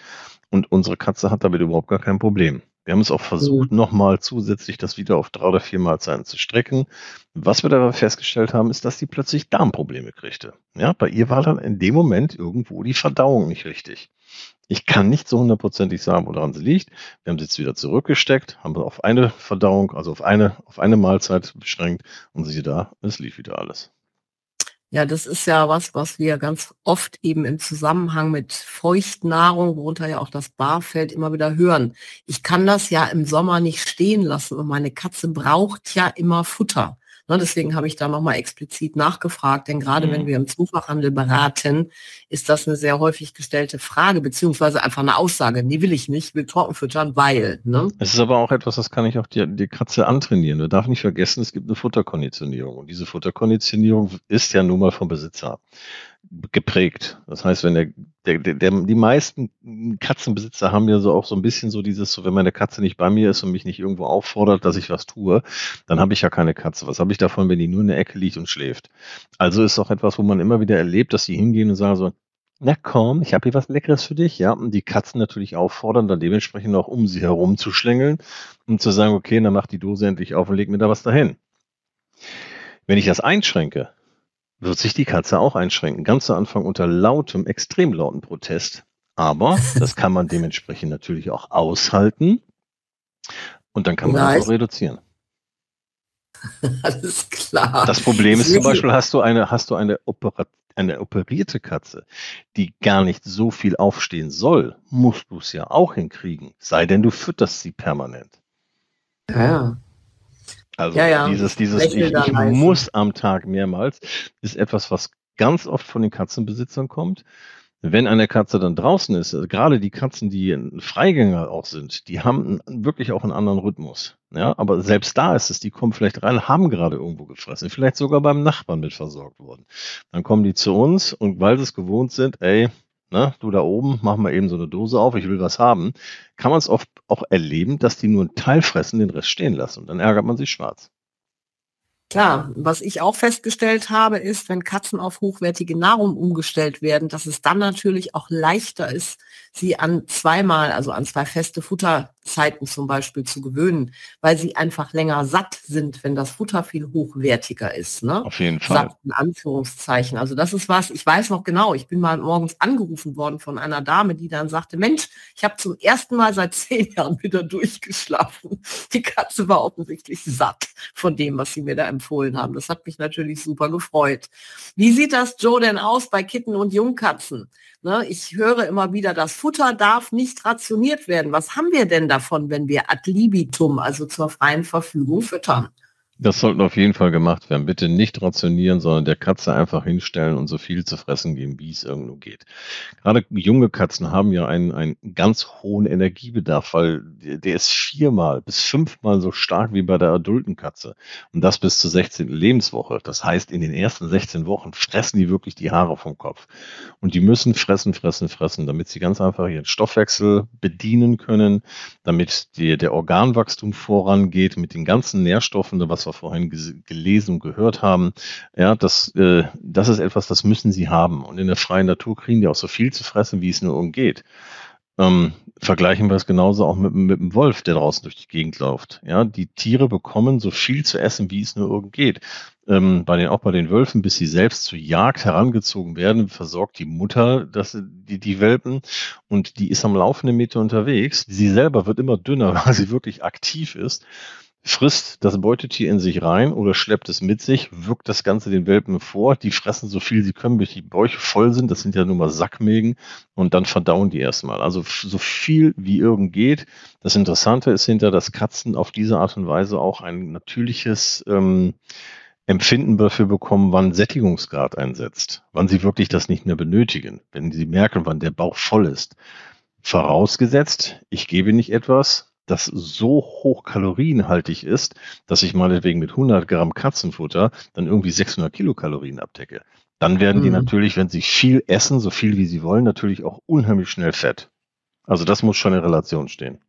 und unsere Katze hat damit überhaupt gar kein Problem. Wir haben es auch versucht, mhm. nochmal zusätzlich das wieder auf drei oder vier Mahlzeiten zu strecken. Was wir dabei festgestellt haben, ist, dass sie plötzlich Darmprobleme kriegte. Ja, bei ihr war dann in dem Moment irgendwo die Verdauung nicht richtig. Ich kann nicht so hundertprozentig sagen, woran sie liegt. Wir haben sie jetzt wieder zurückgesteckt, haben sie auf eine Verdauung, also auf eine, auf eine Mahlzeit beschränkt und siehe da, es lief wieder alles. Ja, das ist ja was, was wir ganz oft eben im Zusammenhang mit Feuchtnahrung, worunter ja auch das Barfeld immer wieder hören. Ich kann das ja im Sommer nicht stehen lassen und meine Katze braucht ja immer Futter. Ne, deswegen habe ich da nochmal explizit nachgefragt, denn gerade mhm. wenn wir im Zufachhandel beraten, ist das eine sehr häufig gestellte Frage, beziehungsweise einfach eine Aussage. Nee, will ich nicht, will trocken füttern, weil. Ne? Es ist aber auch etwas, das kann ich auch die, die Katze antrainieren. Du darf nicht vergessen, es gibt eine Futterkonditionierung. Und diese Futterkonditionierung ist ja nun mal vom Besitzer geprägt. Das heißt, wenn der, der, der, die meisten Katzenbesitzer haben ja so auch so ein bisschen so dieses, so wenn meine Katze nicht bei mir ist und mich nicht irgendwo auffordert, dass ich was tue, dann habe ich ja keine Katze. Was habe ich davon, wenn die nur in der Ecke liegt und schläft? Also ist auch etwas, wo man immer wieder erlebt, dass sie hingehen und sagen so, na komm, ich habe hier was Leckeres für dich, ja. Und die Katzen natürlich auffordern, dann dementsprechend auch um sie herum zu schlängeln und zu sagen, okay, dann mach die Dose endlich auf und leg mir da was dahin. Wenn ich das einschränke, wird sich die Katze auch einschränken. Ganz zu Anfang unter lautem, extrem lauten Protest. Aber das kann man dementsprechend natürlich auch aushalten. Und dann kann man nice. das auch reduzieren. Alles klar. Das Problem ist zum Beispiel, hast du eine, hast du eine, Opera eine operierte Katze, die gar nicht so viel aufstehen soll, musst du es ja auch hinkriegen. Sei denn, du fütterst sie permanent. Ja. Also ja, ja. dieses, dieses ich, ich muss am Tag mehrmals, ist etwas, was ganz oft von den Katzenbesitzern kommt. Wenn eine Katze dann draußen ist, also gerade die Katzen, die Freigänger auch sind, die haben wirklich auch einen anderen Rhythmus. Ja, aber selbst da ist es, die kommen vielleicht rein, haben gerade irgendwo gefressen, vielleicht sogar beim Nachbarn mit versorgt worden. Dann kommen die zu uns und weil sie es gewohnt sind, ey, ne, du da oben, mach mal eben so eine Dose auf, ich will was haben, kann man es oft auch erleben, dass die nur einen Teil fressen, den Rest stehen lassen. Und dann ärgert man sich schwarz. Klar, was ich auch festgestellt habe, ist, wenn Katzen auf hochwertige Nahrung umgestellt werden, dass es dann natürlich auch leichter ist, sie an zweimal, also an zwei feste Futterzeiten zum Beispiel zu gewöhnen, weil sie einfach länger satt sind, wenn das Futter viel hochwertiger ist. Ne? Auf jeden Fall. Satt in Anführungszeichen. Also das ist was, ich weiß noch genau, ich bin mal morgens angerufen worden von einer Dame, die dann sagte, Mensch, ich habe zum ersten Mal seit zehn Jahren wieder durchgeschlafen. Die Katze war offensichtlich satt von dem, was sie mir da empfohlen empfohlen haben. Das hat mich natürlich super gefreut. Wie sieht das, Joe, denn aus bei Kitten und Jungkatzen? Ne, ich höre immer wieder, das Futter darf nicht rationiert werden. Was haben wir denn davon, wenn wir ad libitum, also zur freien Verfügung, füttern? Das sollten auf jeden Fall gemacht werden. Bitte nicht rationieren, sondern der Katze einfach hinstellen und so viel zu fressen geben, wie es irgendwo geht. Gerade junge Katzen haben ja einen, einen ganz hohen Energiebedarf, weil der ist viermal bis fünfmal so stark wie bei der adulten Katze. Und das bis zur 16. Lebenswoche. Das heißt, in den ersten 16 Wochen fressen die wirklich die Haare vom Kopf. Und die müssen fressen, fressen, fressen, damit sie ganz einfach ihren Stoffwechsel bedienen können, damit die, der Organwachstum vorangeht mit den ganzen Nährstoffen, was wir vorhin gelesen und gehört haben, ja, das, äh, das ist etwas, das müssen sie haben. Und in der freien Natur kriegen die auch so viel zu fressen, wie es nur umgeht. Ähm, vergleichen wir es genauso auch mit, mit dem Wolf, der draußen durch die Gegend läuft. Ja, die Tiere bekommen so viel zu essen, wie es nur irgend geht. Ähm, bei den, auch bei den Wölfen, bis sie selbst zur Jagd herangezogen werden, versorgt die Mutter das, die, die Welpen und die ist am laufenden Meter unterwegs. Sie selber wird immer dünner, weil sie wirklich aktiv ist frisst das Beutetier in sich rein oder schleppt es mit sich, wirkt das Ganze den Welpen vor. Die fressen so viel sie können, bis die Bäuche voll sind. Das sind ja nur mal Sackmägen und dann verdauen die erstmal. Also so viel wie irgend geht. Das Interessante ist hinter, dass Katzen auf diese Art und Weise auch ein natürliches ähm, Empfinden dafür bekommen, wann Sättigungsgrad einsetzt, wann sie wirklich das nicht mehr benötigen, wenn sie merken, wann der Bauch voll ist. Vorausgesetzt, ich gebe nicht etwas, das so hoch kalorienhaltig ist, dass ich meinetwegen mit 100 Gramm Katzenfutter dann irgendwie 600 Kilokalorien abdecke. Dann werden mhm. die natürlich, wenn sie viel essen, so viel wie sie wollen, natürlich auch unheimlich schnell fett. Also das muss schon in Relation stehen.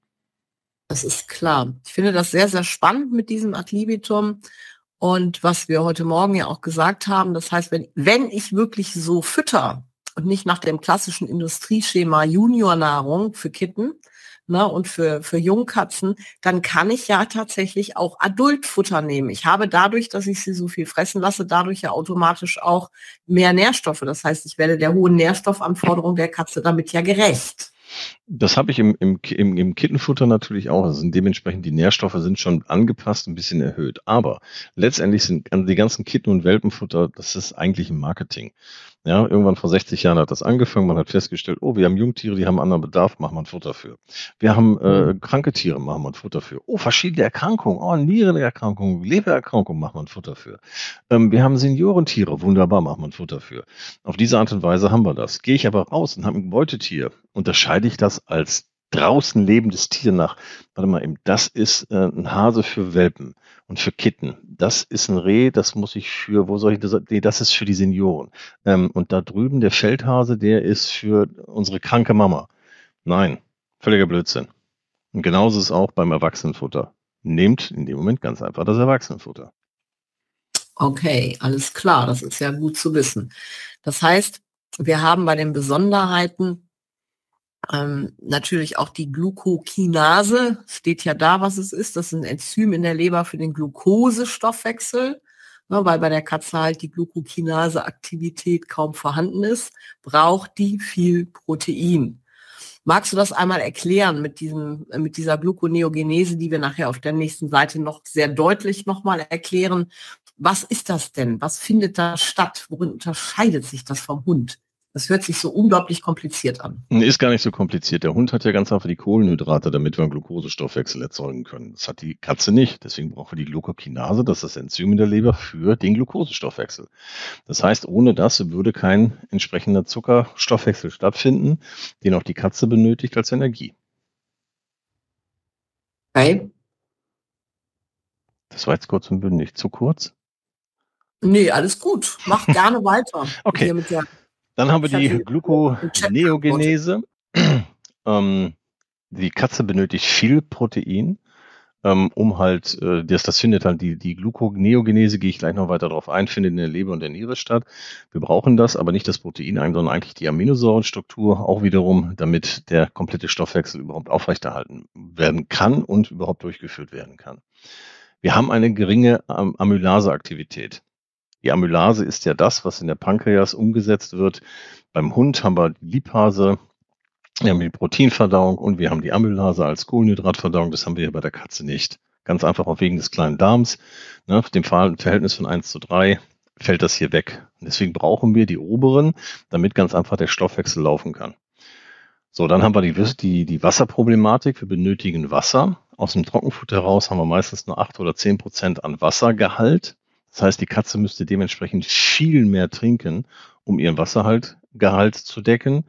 Das ist klar. Ich finde das sehr, sehr spannend mit diesem Adlibitum. Und was wir heute Morgen ja auch gesagt haben, das heißt, wenn, wenn ich wirklich so fütter und nicht nach dem klassischen Industrieschema Juniornahrung für Kitten, ne, und für, für Jungkatzen, dann kann ich ja tatsächlich auch Adultfutter nehmen. Ich habe dadurch, dass ich sie so viel fressen lasse, dadurch ja automatisch auch mehr Nährstoffe. Das heißt, ich werde der hohen Nährstoffanforderung der Katze damit ja gerecht. Das habe ich im, im, im, im Kittenfutter natürlich auch. Also dementsprechend die Nährstoffe sind schon angepasst, ein bisschen erhöht. Aber letztendlich sind die ganzen Kitten- und Welpenfutter, das ist eigentlich ein Marketing. Ja, irgendwann vor 60 Jahren hat das angefangen. Man hat festgestellt, oh, wir haben Jungtiere, die haben anderen Bedarf, machen wir ein Futter für. Wir haben äh, mhm. kranke Tiere, machen wir ein Futter für. Oh, verschiedene Erkrankungen, oh, Nierenerkrankungen, Lebererkrankungen, machen wir ein Futter für. Ähm, wir haben Seniorentiere, wunderbar, machen wir ein Futter für. Auf diese Art und Weise haben wir das. Gehe ich aber raus und habe ein Beutetier, unterscheide ich das als draußen lebendes Tier nach, warte mal eben, das ist äh, ein Hase für Welpen und für Kitten. Das ist ein Reh, das muss ich für, wo soll ich das, nee, das ist für die Senioren. Ähm, und da drüben der Feldhase, der ist für unsere kranke Mama. Nein, völliger Blödsinn. Und genauso ist es auch beim Erwachsenenfutter. Nehmt in dem Moment ganz einfach das Erwachsenenfutter. Okay, alles klar, das ist ja gut zu wissen. Das heißt, wir haben bei den Besonderheiten ähm, natürlich auch die Glucokinase, steht ja da, was es ist. Das ist ein Enzym in der Leber für den Glukosestoffwechsel. Ne, weil bei der Katze halt die Glucokinase-Aktivität kaum vorhanden ist, braucht die viel Protein. Magst du das einmal erklären mit diesem, mit dieser Gluconeogenese, die wir nachher auf der nächsten Seite noch sehr deutlich nochmal erklären? Was ist das denn? Was findet da statt? Worin unterscheidet sich das vom Hund? Das hört sich so unglaublich kompliziert an. Ist gar nicht so kompliziert. Der Hund hat ja ganz einfach die Kohlenhydrate, damit wir einen Glukosestoffwechsel erzeugen können. Das hat die Katze nicht. Deswegen brauchen wir die Glucokinase, das ist das Enzym in der Leber für den Glukosestoffwechsel. Das heißt, ohne das würde kein entsprechender Zuckerstoffwechsel stattfinden, den auch die Katze benötigt als Energie. Okay. Das war jetzt kurz und bündig. Zu kurz? Nee, alles gut. Mach gerne weiter. okay. Dann haben wir die Gluconeogenese. ähm, die Katze benötigt viel Protein, ähm, um halt, äh, das, das findet halt die, die Gluconeogenese, gehe ich gleich noch weiter darauf ein, findet in der Leber und der Niere statt. Wir brauchen das, aber nicht das Protein ein, sondern eigentlich die Aminosäurenstruktur auch wiederum, damit der komplette Stoffwechsel überhaupt aufrechterhalten werden kann und überhaupt durchgeführt werden kann. Wir haben eine geringe Amylaseaktivität. Die Amylase ist ja das, was in der Pankreas umgesetzt wird. Beim Hund haben wir die Lipase, wir haben die Proteinverdauung und wir haben die Amylase als Kohlenhydratverdauung. Das haben wir ja bei der Katze nicht. Ganz einfach auch wegen des kleinen Darms. Ne, dem Verhältnis von 1 zu 3 fällt das hier weg. Und deswegen brauchen wir die oberen, damit ganz einfach der Stoffwechsel laufen kann. So, dann haben wir die, die, die Wasserproblematik. Wir benötigen Wasser. Aus dem Trockenfutter heraus haben wir meistens nur 8 oder 10 Prozent an Wassergehalt. Das heißt, die Katze müsste dementsprechend viel mehr trinken, um ihren Wasserhaltgehalt zu decken.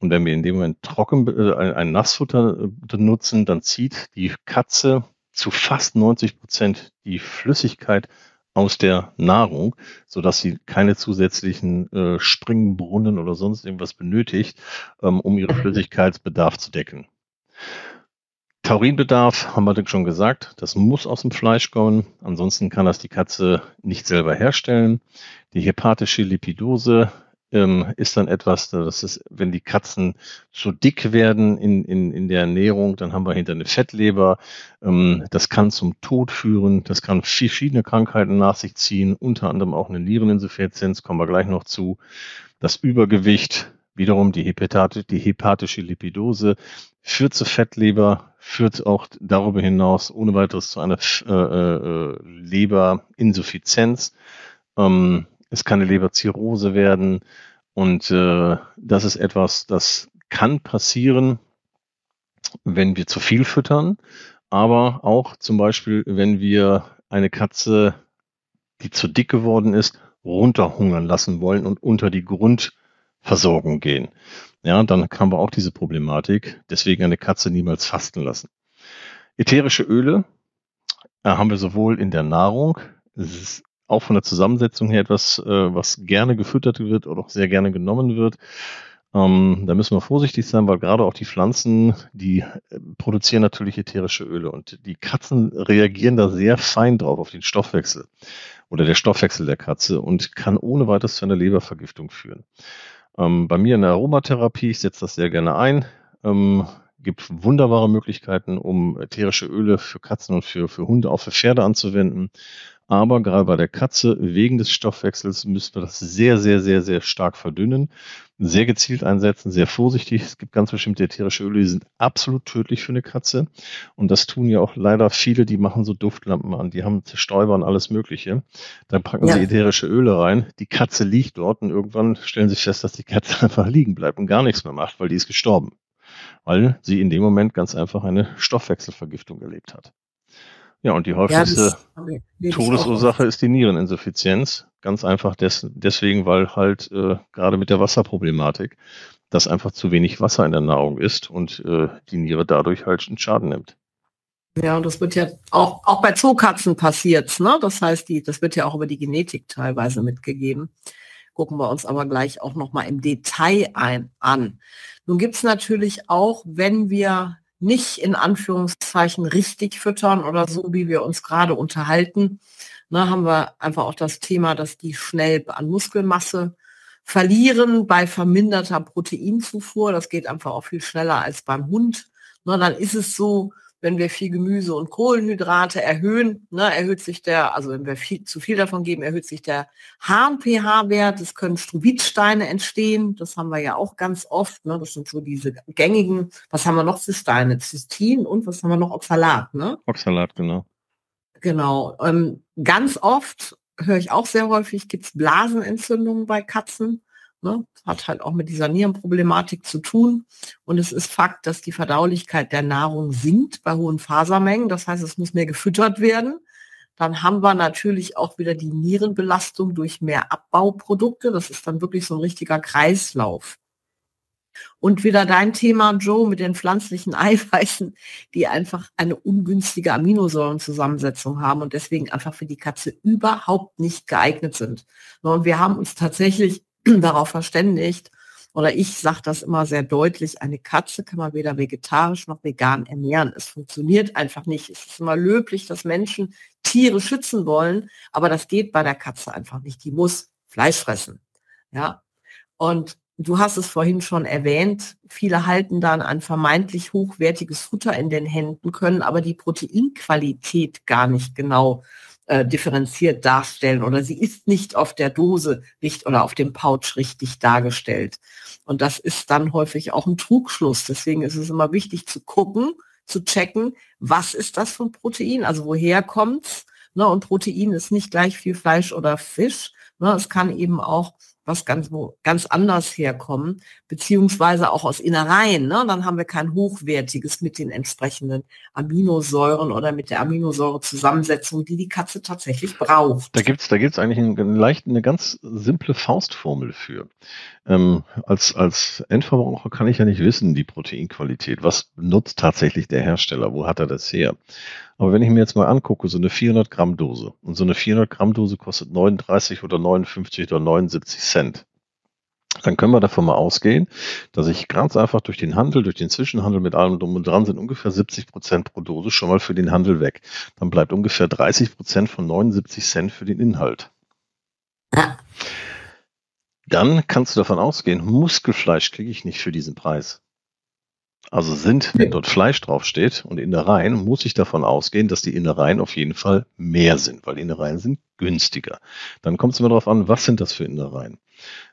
Und wenn wir in dem Moment trocken äh, ein Nassfutter äh, benutzen, dann zieht die Katze zu fast 90 Prozent die Flüssigkeit aus der Nahrung, so dass sie keine zusätzlichen äh, Springbrunnen oder sonst irgendwas benötigt, ähm, um ihren Flüssigkeitsbedarf zu decken. Taurinbedarf haben wir schon gesagt, das muss aus dem Fleisch kommen. Ansonsten kann das die Katze nicht selber herstellen. Die hepatische Lipidose ähm, ist dann etwas, das ist, wenn die Katzen zu dick werden in, in, in der Ernährung, dann haben wir hinter eine Fettleber. Ähm, das kann zum Tod führen, das kann verschiedene Krankheiten nach sich ziehen, unter anderem auch eine Niereninsuffizienz, kommen wir gleich noch zu. Das Übergewicht, wiederum die, Hepatit die hepatische Lipidose, führt zu Fettleber, führt auch darüber hinaus ohne weiteres zu einer äh, äh, Leberinsuffizienz. Ähm, es kann eine Leberzirrhose werden und äh, das ist etwas, das kann passieren, wenn wir zu viel füttern, aber auch zum Beispiel, wenn wir eine Katze, die zu dick geworden ist, runterhungern lassen wollen und unter die Grundversorgung gehen. Ja, dann haben wir auch diese Problematik. Deswegen eine Katze niemals fasten lassen. Ätherische Öle äh, haben wir sowohl in der Nahrung, es ist auch von der Zusammensetzung her etwas, äh, was gerne gefüttert wird oder auch sehr gerne genommen wird. Ähm, da müssen wir vorsichtig sein, weil gerade auch die Pflanzen, die äh, produzieren natürlich ätherische Öle und die Katzen reagieren da sehr fein drauf auf den Stoffwechsel oder der Stoffwechsel der Katze und kann ohne weiteres zu einer Lebervergiftung führen. Ähm, bei mir in der Aromatherapie, ich setze das sehr gerne ein, ähm, gibt wunderbare Möglichkeiten, um ätherische Öle für Katzen und für, für Hunde, auch für Pferde anzuwenden. Aber gerade bei der Katze, wegen des Stoffwechsels, müssen wir das sehr, sehr, sehr, sehr stark verdünnen, sehr gezielt einsetzen, sehr vorsichtig. Es gibt ganz bestimmte ätherische Öle, die sind absolut tödlich für eine Katze. Und das tun ja auch leider viele, die machen so Duftlampen an, die haben Stäuber und alles Mögliche. Dann packen ja. sie ätherische Öle rein. Die Katze liegt dort und irgendwann stellen sie fest, dass die Katze einfach liegen bleibt und gar nichts mehr macht, weil die ist gestorben. Weil sie in dem Moment ganz einfach eine Stoffwechselvergiftung erlebt hat. Ja, und die häufigste ja, Todesursache ist die Niereninsuffizienz. Ganz einfach des, deswegen, weil halt äh, gerade mit der Wasserproblematik, dass einfach zu wenig Wasser in der Nahrung ist und äh, die Niere dadurch halt einen Schaden nimmt. Ja, und das wird ja auch, auch bei Zookatzen passiert, ne? Das heißt, die, das wird ja auch über die Genetik teilweise mitgegeben. Gucken wir uns aber gleich auch nochmal im Detail ein, an. Nun gibt's natürlich auch, wenn wir nicht in Anführungszeichen richtig füttern oder so, wie wir uns gerade unterhalten, ne, haben wir einfach auch das Thema, dass die schnell an Muskelmasse verlieren bei verminderter Proteinzufuhr. Das geht einfach auch viel schneller als beim Hund. Ne, dann ist es so, wenn wir viel Gemüse und Kohlenhydrate erhöhen, ne, erhöht sich der, also wenn wir viel, zu viel davon geben, erhöht sich der Harn-pH-Wert. Es können Struvitsteine entstehen. Das haben wir ja auch ganz oft. Ne? Das sind so diese gängigen, was haben wir noch für Steine? Zystin und was haben wir noch? Oxalat, ne? Oxalat, genau. Genau. Ähm, ganz oft höre ich auch sehr häufig, gibt es Blasenentzündungen bei Katzen. Ne? Hat halt auch mit dieser Nierenproblematik zu tun. Und es ist Fakt, dass die Verdaulichkeit der Nahrung sinkt bei hohen Fasermengen. Das heißt, es muss mehr gefüttert werden. Dann haben wir natürlich auch wieder die Nierenbelastung durch mehr Abbauprodukte. Das ist dann wirklich so ein richtiger Kreislauf. Und wieder dein Thema, Joe, mit den pflanzlichen Eiweißen, die einfach eine ungünstige Aminosäurenzusammensetzung haben und deswegen einfach für die Katze überhaupt nicht geeignet sind. Und wir haben uns tatsächlich darauf verständigt, oder ich sage das immer sehr deutlich, eine Katze kann man weder vegetarisch noch vegan ernähren. Es funktioniert einfach nicht. Es ist immer löblich, dass Menschen Tiere schützen wollen, aber das geht bei der Katze einfach nicht. Die muss Fleisch fressen. Ja. Und du hast es vorhin schon erwähnt, viele halten dann ein vermeintlich hochwertiges Futter in den Händen, können aber die Proteinqualität gar nicht genau äh, differenziert darstellen oder sie ist nicht auf der Dose nicht oder auf dem Pouch richtig dargestellt. Und das ist dann häufig auch ein Trugschluss. Deswegen ist es immer wichtig zu gucken, zu checken, was ist das für ein Protein, also woher kommt's. Ne? Und Protein ist nicht gleich viel Fleisch oder Fisch. Ne? Es kann eben auch was ganz, wo, ganz anders herkommen, beziehungsweise auch aus Innereien. Ne? Dann haben wir kein hochwertiges mit den entsprechenden Aminosäuren oder mit der Aminosäurezusammensetzung, die die Katze tatsächlich braucht. Da gibt's da gibt's eigentlich eine, leicht, eine ganz simple Faustformel für. Ähm, als, als Endverbraucher kann ich ja nicht wissen, die Proteinqualität. Was nutzt tatsächlich der Hersteller? Wo hat er das her? Aber wenn ich mir jetzt mal angucke, so eine 400 Gramm Dose und so eine 400 Gramm Dose kostet 39 oder 59 oder 79 Cent, dann können wir davon mal ausgehen, dass ich ganz einfach durch den Handel, durch den Zwischenhandel mit allem drum und dran sind ungefähr 70 Prozent pro Dose schon mal für den Handel weg. Dann bleibt ungefähr 30 Prozent von 79 Cent für den Inhalt. dann kannst du davon ausgehen, Muskelfleisch kriege ich nicht für diesen Preis. Also sind, wenn dort Fleisch draufsteht und Innereien, muss ich davon ausgehen, dass die Innereien auf jeden Fall mehr sind, weil Innereien sind günstiger. Dann kommt es immer darauf an, was sind das für Innereien?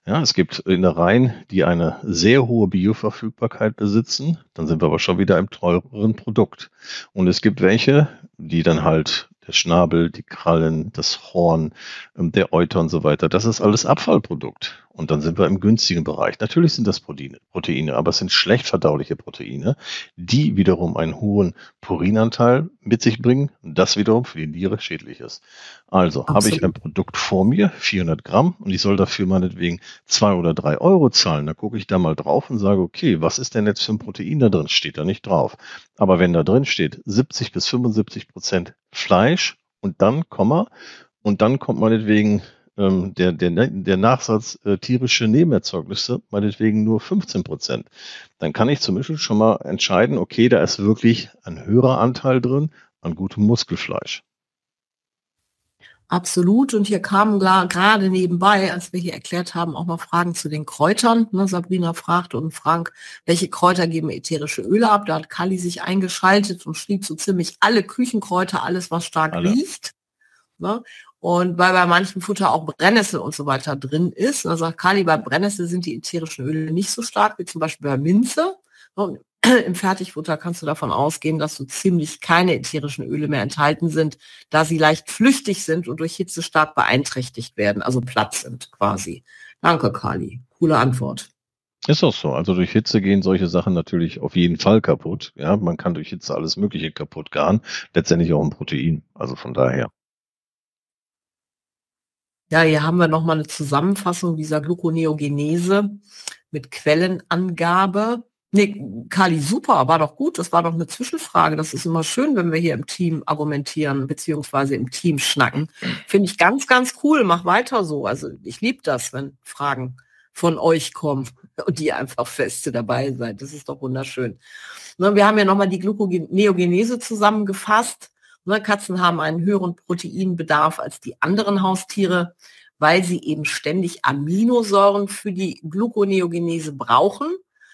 Ja, es gibt Innereien, die eine sehr hohe Bioverfügbarkeit besitzen. Dann sind wir aber schon wieder im teureren Produkt. Und es gibt welche, die dann halt Schnabel, die Krallen, das Horn, ähm, der Euter und so weiter. Das ist alles Abfallprodukt. Und dann sind wir im günstigen Bereich. Natürlich sind das Proteine, Proteine, aber es sind schlecht verdauliche Proteine, die wiederum einen hohen Purinanteil mit sich bringen. Das wiederum für die Niere schädlich ist. Also Absolut. habe ich ein Produkt vor mir, 400 Gramm, und ich soll dafür meinetwegen zwei oder drei Euro zahlen. Da gucke ich da mal drauf und sage, okay, was ist denn jetzt für ein Protein da drin? Steht da nicht drauf. Aber wenn da drin steht 70 bis 75 Prozent Fleisch und dann Komma und dann kommt meinetwegen ähm, der, der, der Nachsatz äh, tierische Nebenerzeugnisse meinetwegen nur 15 Prozent. Dann kann ich zum Beispiel schon mal entscheiden, okay, da ist wirklich ein höherer Anteil drin an gutem Muskelfleisch. Absolut. Und hier kamen gerade nebenbei, als wir hier erklärt haben, auch noch Fragen zu den Kräutern. Ne, Sabrina fragte und Frank, welche Kräuter geben ätherische Öle ab? Da hat Kali sich eingeschaltet und schrieb so ziemlich alle Küchenkräuter, alles, was stark alle. riecht. Ne? Und weil bei manchen Futter auch Brennnessel und so weiter drin ist, da sagt Kali, bei Brennnessel sind die ätherischen Öle nicht so stark wie zum Beispiel bei Minze. Und im Fertigfutter kannst du davon ausgehen, dass so ziemlich keine ätherischen Öle mehr enthalten sind, da sie leicht flüchtig sind und durch Hitze stark beeinträchtigt werden, also platt sind quasi. Danke, Kali. Coole Antwort. Ist auch so. Also durch Hitze gehen solche Sachen natürlich auf jeden Fall kaputt. Ja, man kann durch Hitze alles Mögliche kaputt garen. Letztendlich auch ein Protein. Also von daher. Ja, hier haben wir nochmal eine Zusammenfassung dieser Gluconeogenese mit Quellenangabe. Nee, Kali, super, war doch gut. Das war doch eine Zwischenfrage. Das ist immer schön, wenn wir hier im Team argumentieren, beziehungsweise im Team schnacken. Finde ich ganz, ganz cool. Mach weiter so. Also ich liebe das, wenn Fragen von euch kommen und die einfach feste dabei seid. Das ist doch wunderschön. Ne, wir haben ja nochmal die Gluconeogenese zusammengefasst. Ne, Katzen haben einen höheren Proteinbedarf als die anderen Haustiere, weil sie eben ständig Aminosäuren für die Gluconeogenese brauchen.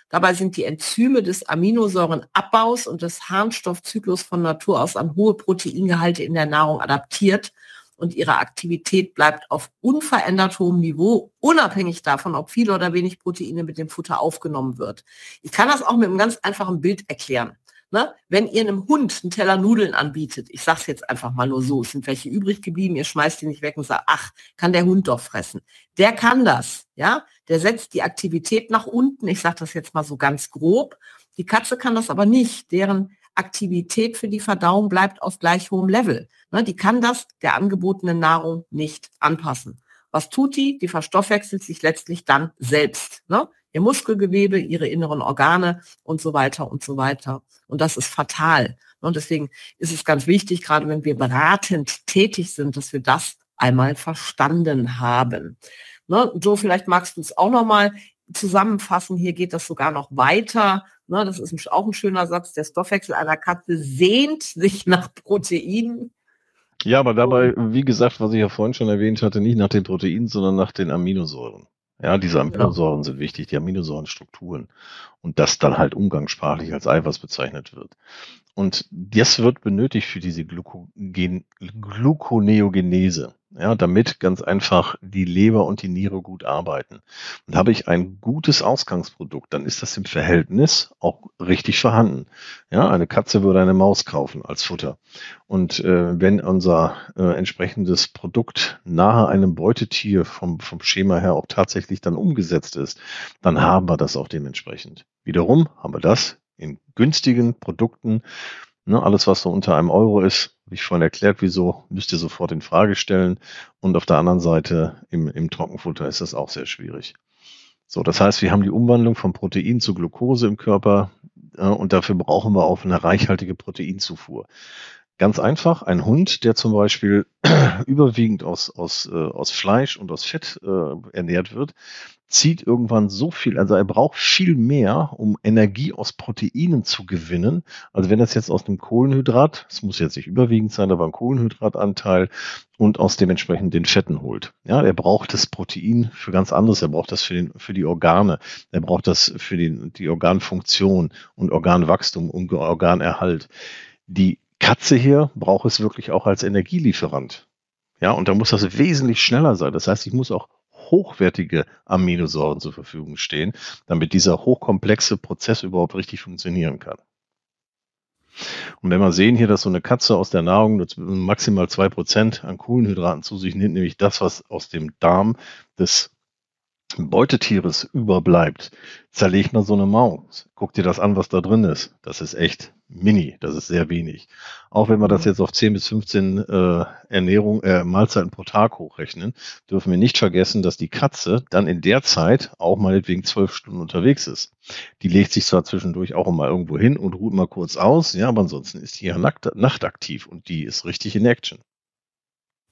Dabei sind die Enzyme des Aminosäurenabbaus und des Harnstoffzyklus von Natur aus an hohe Proteingehalte in der Nahrung adaptiert und ihre Aktivität bleibt auf unverändert hohem Niveau, unabhängig davon, ob viel oder wenig Proteine mit dem Futter aufgenommen wird. Ich kann das auch mit einem ganz einfachen Bild erklären. Ne? Wenn ihr einem Hund einen Teller Nudeln anbietet, ich sage es jetzt einfach mal nur so, es sind welche übrig geblieben, ihr schmeißt die nicht weg und sagt, ach, kann der Hund doch fressen. Der kann das, ja, der setzt die Aktivität nach unten, ich sage das jetzt mal so ganz grob. Die Katze kann das aber nicht, deren Aktivität für die Verdauung bleibt auf gleich hohem Level. Ne? Die kann das der angebotenen Nahrung nicht anpassen. Was tut die? Die verstoffwechselt sich letztlich dann selbst. Ne? Ihr Muskelgewebe, ihre inneren Organe und so weiter und so weiter. Und das ist fatal. Und deswegen ist es ganz wichtig, gerade wenn wir beratend tätig sind, dass wir das einmal verstanden haben. Ne, Joe, vielleicht magst du es auch nochmal zusammenfassen. Hier geht das sogar noch weiter. Ne, das ist auch ein schöner Satz. Der Stoffwechsel einer Katze sehnt sich nach Proteinen. Ja, aber dabei, wie gesagt, was ich ja vorhin schon erwähnt hatte, nicht nach den Proteinen, sondern nach den Aminosäuren. Ja, diese Aminosäuren sind wichtig, die Aminosäurenstrukturen. Und das dann halt umgangssprachlich als Eiweiß bezeichnet wird. Und das wird benötigt für diese Glucogen Gluconeogenese ja, damit ganz einfach die Leber und die Niere gut arbeiten. Und habe ich ein gutes Ausgangsprodukt, dann ist das im Verhältnis auch richtig vorhanden. Ja, eine Katze würde eine Maus kaufen als Futter. Und äh, wenn unser äh, entsprechendes Produkt nahe einem Beutetier vom, vom Schema her auch tatsächlich dann umgesetzt ist, dann haben wir das auch dementsprechend. Wiederum haben wir das in günstigen Produkten Ne, alles, was so unter einem Euro ist, wie ich vorhin erklärt, wieso, müsst ihr sofort in Frage stellen. Und auf der anderen Seite im, im Trockenfutter ist das auch sehr schwierig. So, das heißt, wir haben die Umwandlung von Protein zu Glucose im Körper äh, und dafür brauchen wir auch eine reichhaltige Proteinzufuhr. Ganz einfach, ein Hund, der zum Beispiel überwiegend aus, aus, äh, aus Fleisch und aus Fett äh, ernährt wird, zieht irgendwann so viel, also er braucht viel mehr, um Energie aus Proteinen zu gewinnen. Also wenn das jetzt aus dem Kohlenhydrat, es muss jetzt nicht überwiegend sein, aber ein Kohlenhydratanteil und aus dem entsprechend den Fetten holt. Ja, er braucht das Protein für ganz anderes. Er braucht das für, den, für die Organe. Er braucht das für die, die Organfunktion und Organwachstum und Organerhalt. Die Katze hier braucht es wirklich auch als Energielieferant. Ja, und da muss das wesentlich schneller sein. Das heißt, ich muss auch hochwertige Aminosäuren zur Verfügung stehen, damit dieser hochkomplexe Prozess überhaupt richtig funktionieren kann. Und wenn wir sehen hier, dass so eine Katze aus der Nahrung maximal zwei Prozent an Kohlenhydraten zu sich nimmt, nämlich das, was aus dem Darm des Beutetieres überbleibt, zerlegt man so eine Maus. Guck dir das an, was da drin ist. Das ist echt mini, das ist sehr wenig. Auch wenn wir das mhm. jetzt auf 10 bis 15 äh, Ernährung, äh, Mahlzeiten pro Tag hochrechnen, dürfen wir nicht vergessen, dass die Katze dann in der Zeit auch meinetwegen zwölf Stunden unterwegs ist. Die legt sich zwar zwischendurch auch mal irgendwo hin und ruht mal kurz aus, ja, aber ansonsten ist die ja nachtaktiv und die ist richtig in Action.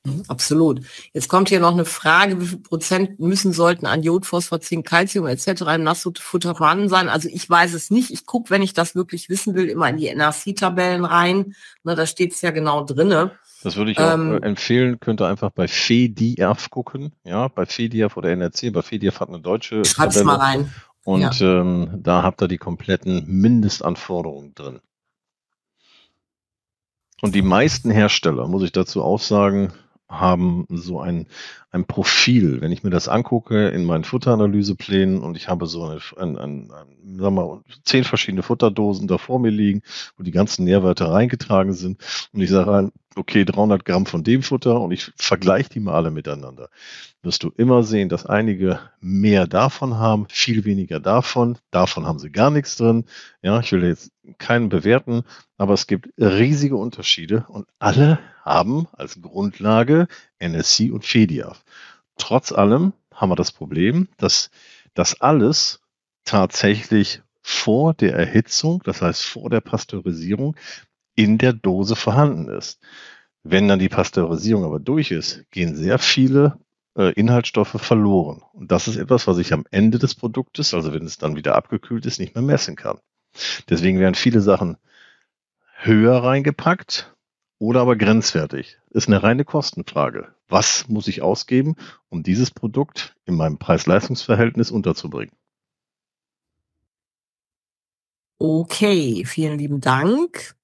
Mhm, absolut. Jetzt kommt hier noch eine Frage, wie viel Prozent müssen sollten an Jod, Phosphor, Zink, Calcium etc. im Nassfutter vorhanden sein? Also ich weiß es nicht. Ich gucke, wenn ich das wirklich wissen will, immer in die NRC-Tabellen rein. Ne, da steht es ja genau drinne. Das würde ich auch ähm, äh, empfehlen, könnte einfach bei FEDIAF gucken, ja, bei FEDIAF oder NRC, bei FEDIAF hat eine deutsche Schreib's Tabelle. mal rein. Und ja. ähm, da habt ihr die kompletten Mindestanforderungen drin. Und die meisten Hersteller, muss ich dazu auch sagen, haben so ein, ein Profil. Wenn ich mir das angucke in meinen Futteranalyseplänen und ich habe so eine, ein, ein, ein, sagen wir, zehn verschiedene Futterdosen da vor mir liegen, wo die ganzen Nährwerte reingetragen sind und ich sage, okay, 300 Gramm von dem Futter und ich vergleiche die mal alle miteinander, wirst du immer sehen, dass einige mehr davon haben, viel weniger davon, davon haben sie gar nichts drin. Ja, ich will jetzt keinen bewerten, aber es gibt riesige Unterschiede und alle haben als Grundlage NSC und FEDIAF. Trotz allem haben wir das Problem, dass das alles tatsächlich vor der Erhitzung, das heißt vor der Pasteurisierung, in der Dose vorhanden ist. Wenn dann die Pasteurisierung aber durch ist, gehen sehr viele äh, Inhaltsstoffe verloren. Und das ist etwas, was ich am Ende des Produktes, also wenn es dann wieder abgekühlt ist, nicht mehr messen kann. Deswegen werden viele Sachen höher reingepackt oder aber grenzwertig. Ist eine reine Kostenfrage. Was muss ich ausgeben, um dieses Produkt in meinem Preis-Leistungs-Verhältnis unterzubringen? Okay, vielen lieben Dank.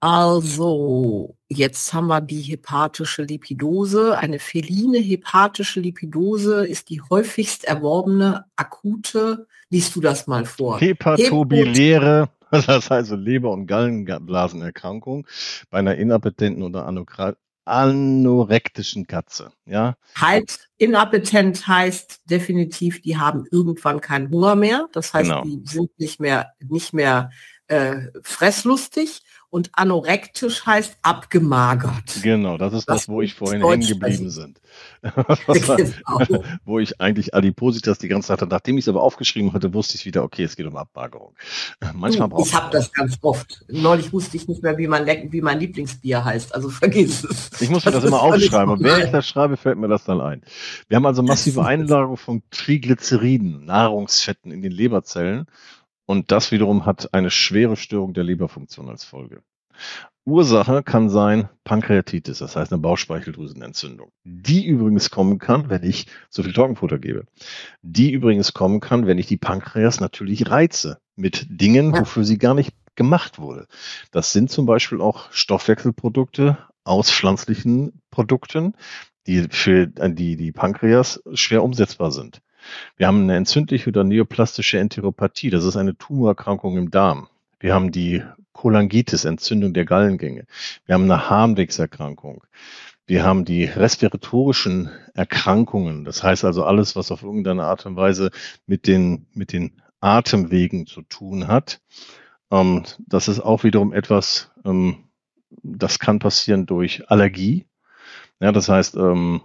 Also, jetzt haben wir die hepatische Lipidose. Eine feline hepatische Lipidose ist die häufigst erworbene akute, liest du das mal vor? Hepatobiliäre, das heißt also Leber- und Gallenblasenerkrankung bei einer inappetenten oder anorektischen Katze. Ja. Halt, inappetent heißt definitiv, die haben irgendwann keinen Hunger mehr. Das heißt, genau. die sind nicht mehr, nicht mehr äh, fresslustig und anorektisch heißt abgemagert. Genau, das ist das, das wo ich vorhin hängen geblieben sind. genau. wo ich eigentlich Adipositas die ganze Zeit, nachdem ich es aber aufgeschrieben hatte, wusste ich wieder, okay, es geht um Abmagerung. Manchmal braucht Ich habe das ganz oft. Neulich wusste ich nicht mehr, wie mein, wie mein Lieblingsbier heißt, also vergiss es. Ich muss mir das, das immer aufschreiben und während ich das schreibe, fällt mir das dann ein. Wir haben also massive Einlagerung von Triglyceriden, Nahrungsfetten in den Leberzellen und das wiederum hat eine schwere Störung der Leberfunktion als Folge. Ursache kann sein Pankreatitis, das heißt eine Bauchspeicheldrüsenentzündung. Die übrigens kommen kann, wenn ich zu viel Trockenfutter gebe. Die übrigens kommen kann, wenn ich die Pankreas natürlich reize mit Dingen, wofür sie gar nicht gemacht wurde. Das sind zum Beispiel auch Stoffwechselprodukte aus pflanzlichen Produkten, die für die, die Pankreas schwer umsetzbar sind. Wir haben eine entzündliche oder neoplastische Enteropathie. Das ist eine Tumorerkrankung im Darm. Wir haben die Cholangitis, Entzündung der Gallengänge. Wir haben eine Harnwegserkrankung. Wir haben die respiratorischen Erkrankungen. Das heißt also alles, was auf irgendeine Art und Weise mit den, mit den Atemwegen zu tun hat. Ähm, das ist auch wiederum etwas, ähm, das kann passieren durch Allergie. Ja, das heißt, ähm,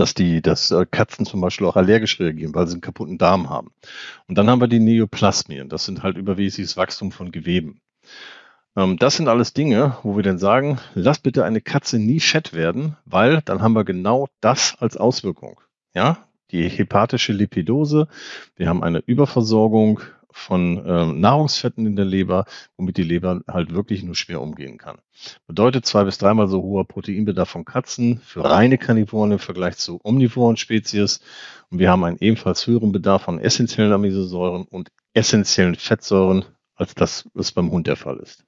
dass die, dass äh, Katzen zum Beispiel auch allergisch reagieren, weil sie einen kaputten Darm haben. Und dann haben wir die Neoplasmien. Das sind halt übermäßiges Wachstum von Geweben. Ähm, das sind alles Dinge, wo wir dann sagen, lass bitte eine Katze nie fett werden, weil dann haben wir genau das als Auswirkung. Ja, die hepatische Lipidose, wir haben eine Überversorgung von ähm, Nahrungsfetten in der Leber, womit die Leber halt wirklich nur schwer umgehen kann. Bedeutet zwei bis dreimal so hoher Proteinbedarf von Katzen für reine Karnivoren im Vergleich zu omnivoren Spezies. Und wir haben einen ebenfalls höheren Bedarf von essentiellen Aminosäuren und essentiellen Fettsäuren, als das was beim Hund der Fall ist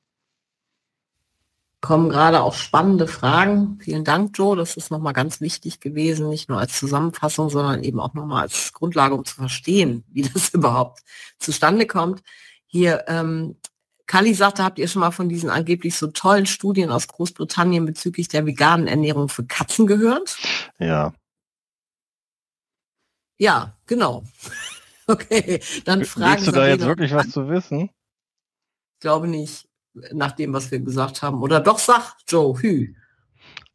kommen gerade auch spannende Fragen. Vielen Dank, Joe. Das ist nochmal ganz wichtig gewesen, nicht nur als Zusammenfassung, sondern eben auch nochmal als Grundlage, um zu verstehen, wie das überhaupt zustande kommt. Hier, ähm, Kali sagte, habt ihr schon mal von diesen angeblich so tollen Studien aus Großbritannien bezüglich der veganen Ernährung für Katzen gehört? Ja. Ja, genau. okay, dann fragen Willst du da jetzt wirklich was zu wissen? Ich glaube nicht nach dem, was wir gesagt haben. Oder doch sag, Joe, hü.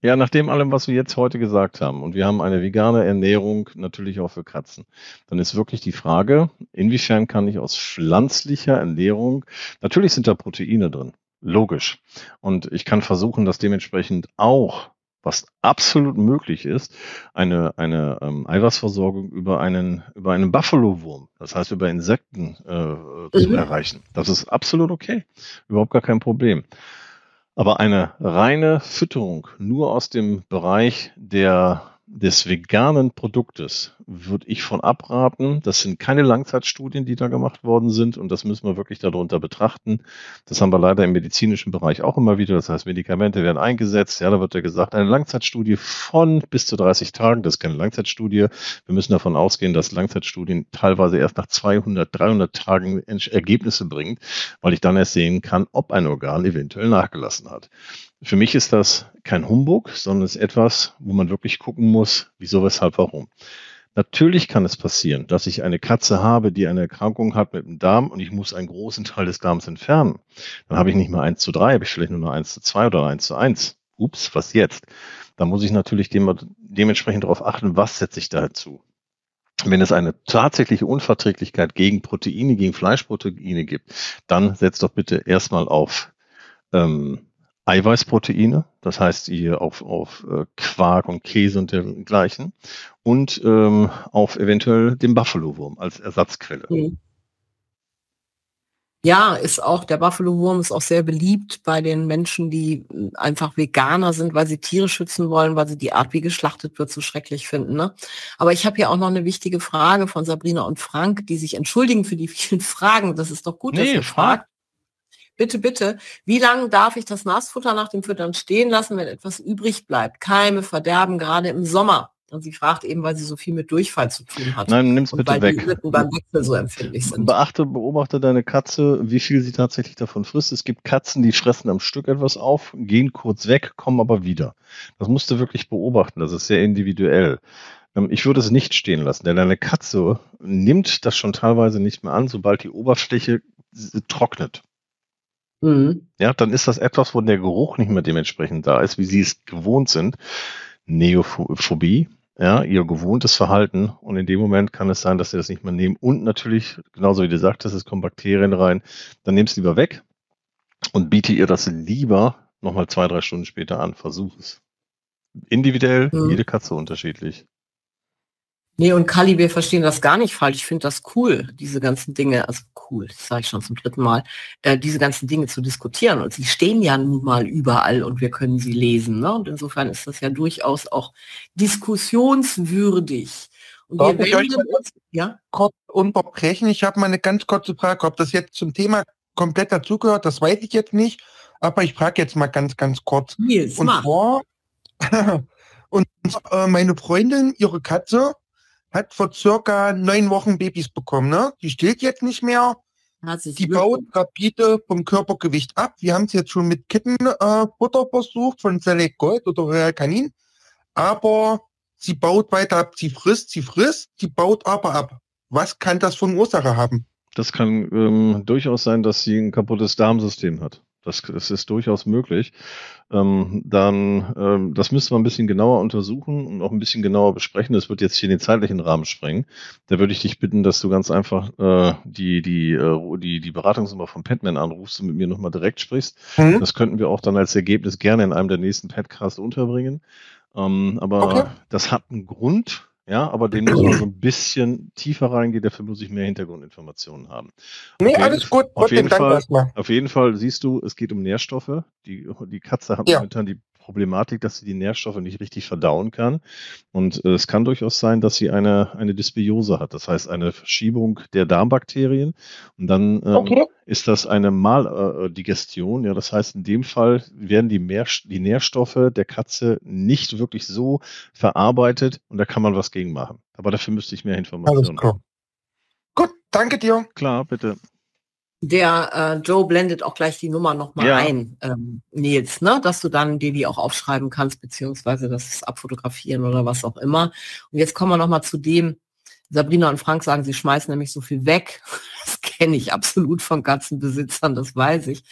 Ja, nach dem allem, was wir jetzt heute gesagt haben, und wir haben eine vegane Ernährung natürlich auch für Katzen, dann ist wirklich die Frage, inwiefern kann ich aus pflanzlicher Ernährung, natürlich sind da Proteine drin, logisch. Und ich kann versuchen, das dementsprechend auch was absolut möglich ist, eine, eine ähm, Eiweißversorgung über einen, über einen Buffalo-Wurm, das heißt über Insekten äh, zu mhm. erreichen. Das ist absolut okay. Überhaupt gar kein Problem. Aber eine reine Fütterung nur aus dem Bereich der des veganen Produktes würde ich von abraten. Das sind keine Langzeitstudien, die da gemacht worden sind und das müssen wir wirklich darunter betrachten. Das haben wir leider im medizinischen Bereich auch immer wieder. Das heißt, Medikamente werden eingesetzt. Ja, da wird ja gesagt, eine Langzeitstudie von bis zu 30 Tagen. Das ist keine Langzeitstudie. Wir müssen davon ausgehen, dass Langzeitstudien teilweise erst nach 200, 300 Tagen Ergebnisse bringen, weil ich dann erst sehen kann, ob ein Organ eventuell nachgelassen hat. Für mich ist das kein Humbug, sondern es ist etwas, wo man wirklich gucken muss, wieso, weshalb, warum. Natürlich kann es passieren, dass ich eine Katze habe, die eine Erkrankung hat mit dem Darm und ich muss einen großen Teil des Darms entfernen. Dann habe ich nicht mehr eins zu drei, habe ich vielleicht nur noch eins zu zwei oder eins zu eins. Ups, was jetzt? Da muss ich natürlich dem, dementsprechend darauf achten, was setze ich dazu. Wenn es eine tatsächliche Unverträglichkeit gegen Proteine, gegen Fleischproteine gibt, dann setzt doch bitte erstmal auf ähm, Eiweißproteine, das heißt ihr auf, auf äh, Quark und Käse und dergleichen und ähm, auf eventuell den Buffalo-Wurm als Ersatzquelle. Mhm. Ja, ist auch, der Buffalo-Wurm ist auch sehr beliebt bei den Menschen, die hm, einfach Veganer sind, weil sie Tiere schützen wollen, weil sie die Art, wie geschlachtet wird, so schrecklich finden. Ne? Aber ich habe hier auch noch eine wichtige Frage von Sabrina und Frank, die sich entschuldigen für die vielen Fragen. Das ist doch gut, nee, dass ihr fragt bitte, bitte, wie lange darf ich das Nassfutter nach dem Füttern stehen lassen, wenn etwas übrig bleibt? Keime verderben gerade im Sommer. Und sie fragt eben, weil sie so viel mit Durchfall zu tun hat. Nein, nimm's bitte weg. Die beim Wechsel so empfindlich sind. Beachte, beobachte deine Katze, wie viel sie tatsächlich davon frisst. Es gibt Katzen, die fressen am Stück etwas auf, gehen kurz weg, kommen aber wieder. Das musst du wirklich beobachten. Das ist sehr individuell. Ähm, ich würde es nicht stehen lassen, denn eine Katze nimmt das schon teilweise nicht mehr an, sobald die Oberfläche trocknet. Mhm. Ja, dann ist das etwas, wo der Geruch nicht mehr dementsprechend da ist, wie sie es gewohnt sind. Neophobie, ja, ihr gewohntes Verhalten. Und in dem Moment kann es sein, dass sie das nicht mehr nehmen. Und natürlich, genauso wie du sagtest, es kommen Bakterien rein. Dann nimm es lieber weg und biete ihr das lieber nochmal zwei, drei Stunden später an. Versuch es. Individuell, mhm. jede Katze unterschiedlich. Nee, und Kali, wir verstehen das gar nicht falsch. Ich finde das cool, diese ganzen Dinge, also cool, das sage ich schon zum dritten Mal, äh, diese ganzen Dinge zu diskutieren. Und sie stehen ja nun mal überall und wir können sie lesen. Ne? Und insofern ist das ja durchaus auch diskussionswürdig. Und wir ich uns, ja? kurz unterbrechen. Ich habe mal eine ganz kurze Frage, ob das jetzt zum Thema komplett dazugehört, das weiß ich jetzt nicht. Aber ich frage jetzt mal ganz, ganz kurz. Nils, und zwar, und äh, meine Freundin, ihre Katze, hat vor circa neun Wochen Babys bekommen. Ne? Die stillt jetzt nicht mehr. Die baut rapide vom Körpergewicht ab. Wir haben es jetzt schon mit Kittenfutter äh, versucht von Select Gold oder Royal Canin. Aber sie baut weiter ab. Sie frisst, sie frisst, sie baut aber ab. Was kann das von Ursache haben? Das kann ähm, durchaus sein, dass sie ein kaputtes Darmsystem hat. Das, das ist durchaus möglich. Ähm, dann, ähm, das müsste man ein bisschen genauer untersuchen und auch ein bisschen genauer besprechen. Das wird jetzt hier den zeitlichen Rahmen sprengen. Da würde ich dich bitten, dass du ganz einfach äh, die, die, äh, die, die Beratungsnummer von Padman anrufst und mit mir nochmal direkt sprichst. Mhm. Das könnten wir auch dann als Ergebnis gerne in einem der nächsten Podcasts unterbringen. Ähm, aber okay. das hat einen Grund. Ja, aber den muss man so ein bisschen tiefer reingehen, dafür muss ich mehr Hintergrundinformationen haben. Nee, auf alles gut. Auf jeden, Fall, auf jeden Fall siehst du, es geht um Nährstoffe. Die, die Katze hat ja. momentan die Problematik, dass sie die Nährstoffe nicht richtig verdauen kann. Und äh, es kann durchaus sein, dass sie eine, eine Dysbiose hat, das heißt eine Verschiebung der Darmbakterien. Und dann ähm, okay. ist das eine Maldigestion. Ja, das heißt, in dem Fall werden die, Mehr die Nährstoffe der Katze nicht wirklich so verarbeitet und da kann man was gegen machen. Aber dafür müsste ich mehr Informationen haben. Gut, danke dir. Klar, bitte. Der äh, Joe blendet auch gleich die Nummer nochmal ja. ein, ähm, Nils, ne? dass du dann dir die auch aufschreiben kannst, beziehungsweise das abfotografieren oder was auch immer. Und jetzt kommen wir nochmal zu dem, Sabrina und Frank sagen, sie schmeißen nämlich so viel weg. Kenne ich absolut von Katzenbesitzern, das weiß ich.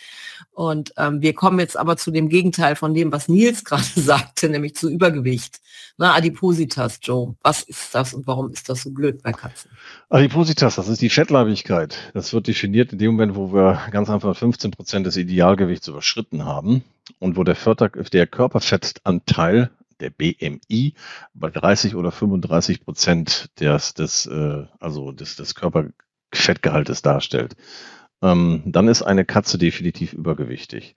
Und ähm, wir kommen jetzt aber zu dem Gegenteil von dem, was Nils gerade sagte, nämlich zu Übergewicht. Na, Adipositas, Joe. Was ist das und warum ist das so blöd bei Katzen? Adipositas, das ist die Fettleibigkeit. Das wird definiert in dem Moment, wo wir ganz einfach 15 Prozent des Idealgewichts überschritten haben und wo der, Förder der Körperfettanteil der BMI bei 30 oder 35 Prozent des, des, äh, also des, des Körperfettgehaltes darstellt. Ähm, dann ist eine Katze definitiv übergewichtig.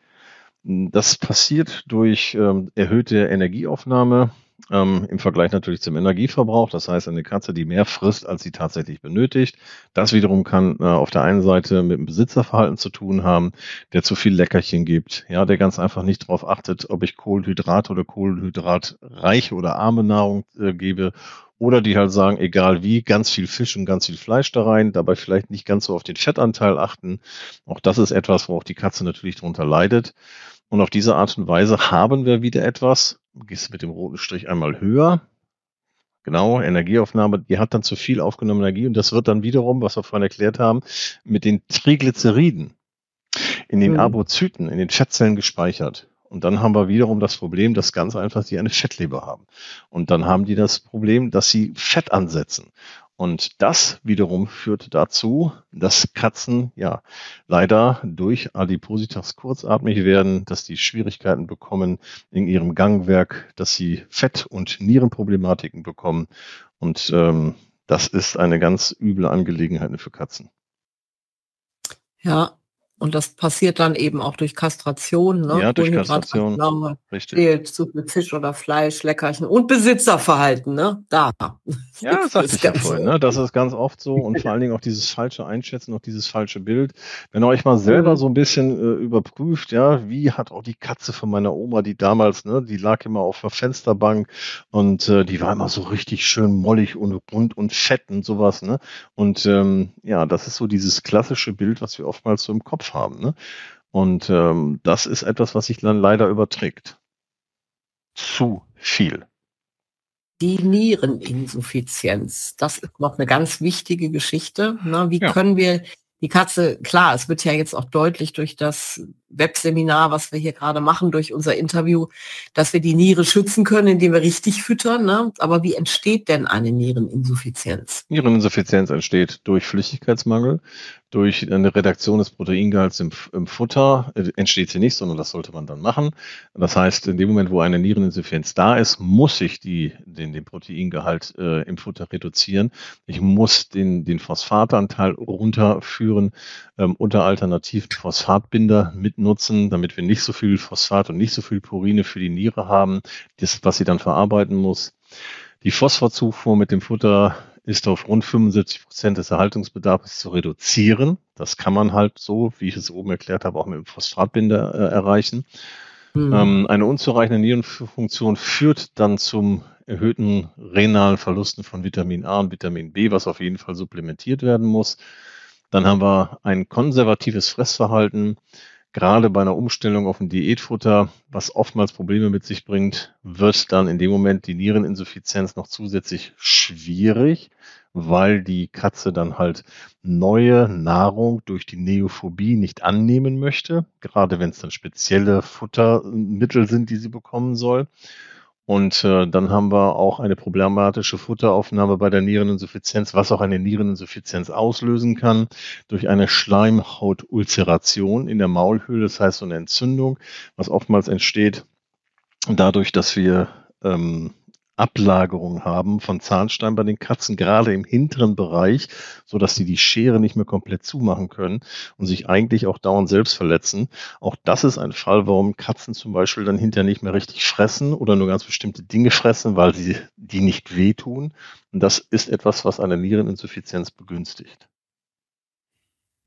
Das passiert durch ähm, erhöhte Energieaufnahme, ähm, im Vergleich natürlich zum Energieverbrauch. Das heißt, eine Katze, die mehr frisst, als sie tatsächlich benötigt. Das wiederum kann äh, auf der einen Seite mit dem Besitzerverhalten zu tun haben, der zu viel Leckerchen gibt, ja, der ganz einfach nicht darauf achtet, ob ich Kohlenhydrat oder Kohlenhydratreiche oder arme Nahrung äh, gebe oder die halt sagen, egal wie, ganz viel Fisch und ganz viel Fleisch da rein, dabei vielleicht nicht ganz so auf den Fettanteil achten. Auch das ist etwas, wo auch die Katze natürlich darunter leidet. Und auf diese Art und Weise haben wir wieder etwas, gehst mit dem roten Strich einmal höher. Genau, Energieaufnahme, die hat dann zu viel aufgenommene Energie und das wird dann wiederum, was wir vorhin erklärt haben, mit den Triglyceriden in den mhm. Arbozyten, in den Fettzellen gespeichert. Und dann haben wir wiederum das Problem, dass ganz einfach die eine Fettleber haben. Und dann haben die das Problem, dass sie Fett ansetzen. Und das wiederum führt dazu, dass Katzen ja leider durch Adipositas kurzatmig werden, dass die Schwierigkeiten bekommen in ihrem Gangwerk, dass sie Fett- und Nierenproblematiken bekommen. Und ähm, das ist eine ganz üble Angelegenheit für Katzen. Ja, und das passiert dann eben auch durch Kastration, ne? Ja, durch Kastration. Richtig. Fehlt zu viel Fisch oder Fleisch, Leckerchen und Besitzerverhalten, ne? Da. Ja, das sagte ich ja vorhin, ne? Das ist ganz oft so und vor allen Dingen auch dieses falsche Einschätzen, auch dieses falsche Bild. Wenn ihr euch mal selber mhm. so ein bisschen äh, überprüft, ja, wie hat auch die Katze von meiner Oma, die damals, ne, die lag immer auf der Fensterbank und äh, die war immer so richtig schön mollig und rund und fett und sowas, ne? Und ähm, ja, das ist so dieses klassische Bild, was wir oftmals so im Kopf haben. Ne? Und ähm, das ist etwas, was sich dann leider überträgt. Zu viel. Die Niereninsuffizienz, das ist noch eine ganz wichtige Geschichte. Ne? Wie ja. können wir die Katze, klar, es wird ja jetzt auch deutlich durch das Webseminar, was wir hier gerade machen, durch unser Interview, dass wir die Niere schützen können, indem wir richtig füttern. Ne? Aber wie entsteht denn eine Niereninsuffizienz? Niereninsuffizienz entsteht durch Flüssigkeitsmangel, durch eine Redaktion des Proteingehalts im, im, Futter äh, entsteht sie nicht, sondern das sollte man dann machen. Das heißt, in dem Moment, wo eine Niereninsuffizienz da ist, muss ich die, den, den Proteingehalt äh, im Futter reduzieren. Ich muss den, den Phosphatanteil runterführen, ähm, unter alternativen Phosphatbinder mitnutzen, damit wir nicht so viel Phosphat und nicht so viel Purine für die Niere haben, das, was sie dann verarbeiten muss. Die Phosphorzufuhr mit dem Futter ist auf rund 75 Prozent des Erhaltungsbedarfs zu reduzieren. Das kann man halt so, wie ich es oben erklärt habe, auch mit dem Phosphatbinder äh, erreichen. Mhm. Ähm, eine unzureichende Nierenfunktion führt dann zum erhöhten renalen Verlusten von Vitamin A und Vitamin B, was auf jeden Fall supplementiert werden muss. Dann haben wir ein konservatives Fressverhalten gerade bei einer Umstellung auf ein Diätfutter, was oftmals Probleme mit sich bringt, wird dann in dem Moment die Niereninsuffizienz noch zusätzlich schwierig, weil die Katze dann halt neue Nahrung durch die Neophobie nicht annehmen möchte, gerade wenn es dann spezielle Futtermittel sind, die sie bekommen soll. Und äh, dann haben wir auch eine problematische Futteraufnahme bei der Niereninsuffizienz, was auch eine Niereninsuffizienz auslösen kann durch eine Schleimhautulceration in der Maulhöhle, das heißt so eine Entzündung, was oftmals entsteht dadurch, dass wir ähm, Ablagerung haben von Zahnstein bei den Katzen, gerade im hinteren Bereich, so dass sie die Schere nicht mehr komplett zumachen können und sich eigentlich auch dauernd selbst verletzen. Auch das ist ein Fall, warum Katzen zum Beispiel dann hinterher nicht mehr richtig fressen oder nur ganz bestimmte Dinge fressen, weil sie die nicht wehtun. Und das ist etwas, was eine Niereninsuffizienz begünstigt.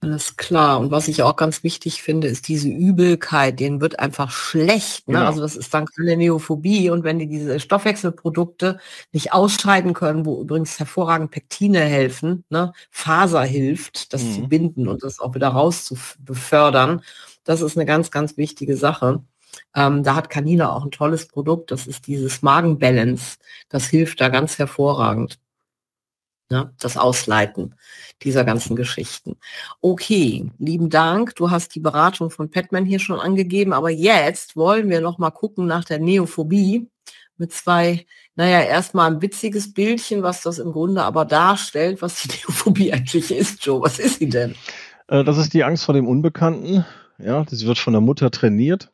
Alles klar. Und was ich auch ganz wichtig finde, ist diese Übelkeit. Denen wird einfach schlecht. Ne? Genau. Also das ist dann keine Neophobie. Und wenn die diese Stoffwechselprodukte nicht ausscheiden können, wo übrigens hervorragend Pektine helfen, ne? Faser hilft, das mhm. zu binden und das auch wieder raus zu befördern. Das ist eine ganz, ganz wichtige Sache. Ähm, da hat Canina auch ein tolles Produkt. Das ist dieses Magenbalance. Das hilft da ganz hervorragend ne, das Ausleiten dieser ganzen Geschichten. Okay, lieben Dank. Du hast die Beratung von Petman hier schon angegeben, aber jetzt wollen wir noch mal gucken nach der Neophobie mit zwei, naja, erstmal ein witziges Bildchen, was das im Grunde aber darstellt, was die Neophobie eigentlich ist, Joe. Was ist sie denn? Äh, das ist die Angst vor dem Unbekannten. Ja, sie wird von der Mutter trainiert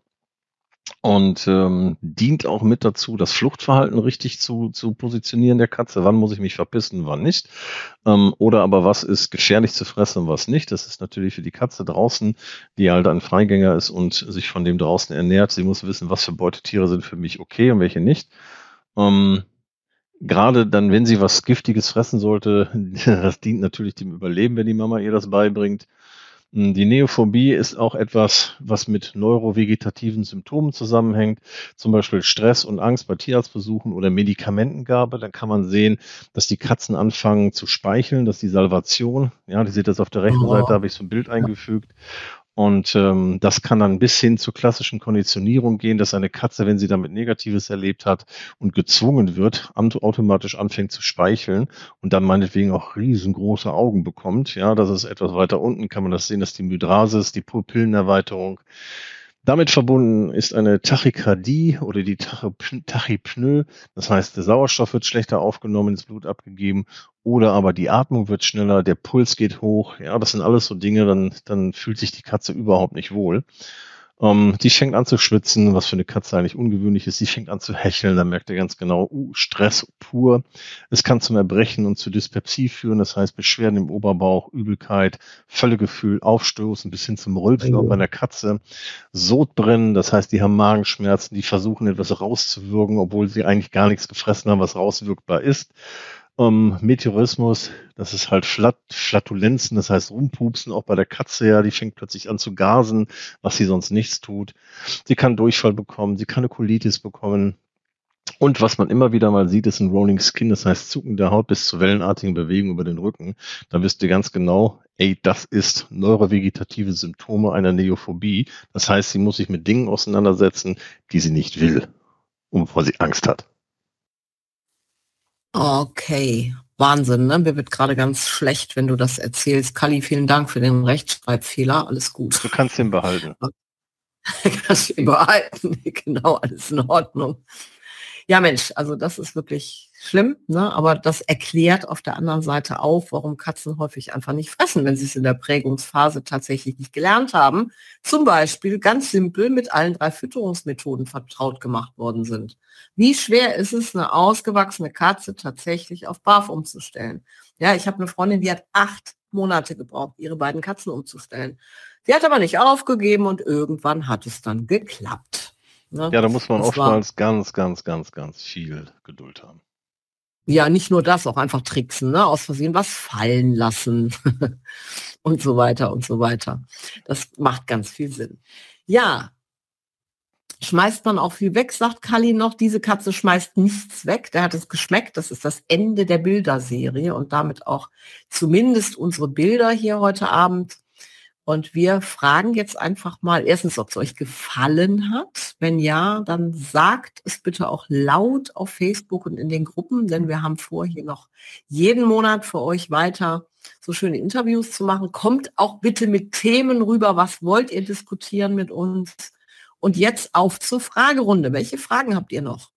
und ähm, dient auch mit dazu, das Fluchtverhalten richtig zu, zu positionieren der Katze. Wann muss ich mich verpissen, wann nicht? Ähm, oder aber was ist gefährlich zu fressen und was nicht? Das ist natürlich für die Katze draußen, die halt ein Freigänger ist und sich von dem draußen ernährt. Sie muss wissen, was für Beutetiere sind für mich okay und welche nicht. Ähm, Gerade dann, wenn sie was Giftiges fressen sollte, das dient natürlich dem Überleben, wenn die Mama ihr das beibringt. Hm, die Neophobie ist auch etwas, was mit neurovegetativen Symptomen zusammenhängt, zum Beispiel Stress und Angst bei Tierarztbesuchen oder Medikamentengabe. Dann kann man sehen, dass die Katzen anfangen zu speicheln, dass die Salvation, ja, die seht das auf der rechten oh. Seite, habe ich so ein Bild eingefügt, und ähm, das kann dann bis hin zur klassischen Konditionierung gehen, dass eine Katze, wenn sie damit Negatives erlebt hat und gezwungen wird, automatisch anfängt zu speicheln und dann meinetwegen auch riesengroße Augen bekommt. Ja, das ist etwas weiter unten, kann man das sehen, dass die Mydrasis, die Pupillenerweiterung, damit verbunden ist eine Tachykardie oder die Tachypnoe. Das heißt, der Sauerstoff wird schlechter aufgenommen, ins Blut abgegeben oder aber die Atmung wird schneller, der Puls geht hoch. Ja, das sind alles so Dinge, dann, dann fühlt sich die Katze überhaupt nicht wohl. Ähm, die fängt an zu schwitzen, was für eine Katze eigentlich ungewöhnlich ist. Sie fängt an zu hecheln, dann merkt er ganz genau, uh, Stress pur. Es kann zum Erbrechen und zu Dyspepsie führen, das heißt Beschwerden im Oberbauch, Übelkeit, Völlegefühl, Aufstoßen bis hin zum Rülpsen auch bei einer Katze. Sodbrennen, das heißt, die haben Magenschmerzen, die versuchen etwas rauszuwürgen, obwohl sie eigentlich gar nichts gefressen haben, was rauswirkbar ist. Ähm, Meteorismus, das ist halt Flat Flatulenzen, das heißt Rumpupsen, auch bei der Katze ja, die fängt plötzlich an zu gasen, was sie sonst nichts tut. Sie kann Durchfall bekommen, sie kann eine Colitis bekommen. Und was man immer wieder mal sieht, ist ein Rolling Skin, das heißt Zucken der Haut bis zu wellenartigen Bewegungen über den Rücken. Da wisst ihr ganz genau, ey, das ist neurovegetative Symptome einer Neophobie. Das heißt, sie muss sich mit Dingen auseinandersetzen, die sie nicht will, um vor sie Angst hat. Okay, Wahnsinn, ne? Mir wird gerade ganz schlecht, wenn du das erzählst. Kali, vielen Dank für den Rechtschreibfehler. Alles gut. Du kannst ihn behalten. kannst ihn behalten. genau, alles in Ordnung. Ja, Mensch, also das ist wirklich schlimm, ne? aber das erklärt auf der anderen Seite auf, warum Katzen häufig einfach nicht fressen, wenn sie es in der Prägungsphase tatsächlich nicht gelernt haben. Zum Beispiel ganz simpel mit allen drei Fütterungsmethoden vertraut gemacht worden sind. Wie schwer ist es, eine ausgewachsene Katze tatsächlich auf Barf umzustellen? Ja, ich habe eine Freundin, die hat acht Monate gebraucht, ihre beiden Katzen umzustellen. Sie hat aber nicht aufgegeben und irgendwann hat es dann geklappt. Ne? Ja, da muss man das oftmals ganz, ganz, ganz, ganz viel Geduld haben. Ja, nicht nur das, auch einfach tricksen, ne? aus Versehen was fallen lassen und so weiter und so weiter. Das macht ganz viel Sinn. Ja, schmeißt man auch viel weg, sagt Kali noch. Diese Katze schmeißt nichts weg. Der hat es geschmeckt. Das ist das Ende der Bilderserie und damit auch zumindest unsere Bilder hier heute Abend. Und wir fragen jetzt einfach mal erstens, ob es euch gefallen hat. Wenn ja, dann sagt es bitte auch laut auf Facebook und in den Gruppen, denn wir haben vor, hier noch jeden Monat für euch weiter so schöne Interviews zu machen. Kommt auch bitte mit Themen rüber. Was wollt ihr diskutieren mit uns? Und jetzt auf zur Fragerunde. Welche Fragen habt ihr noch?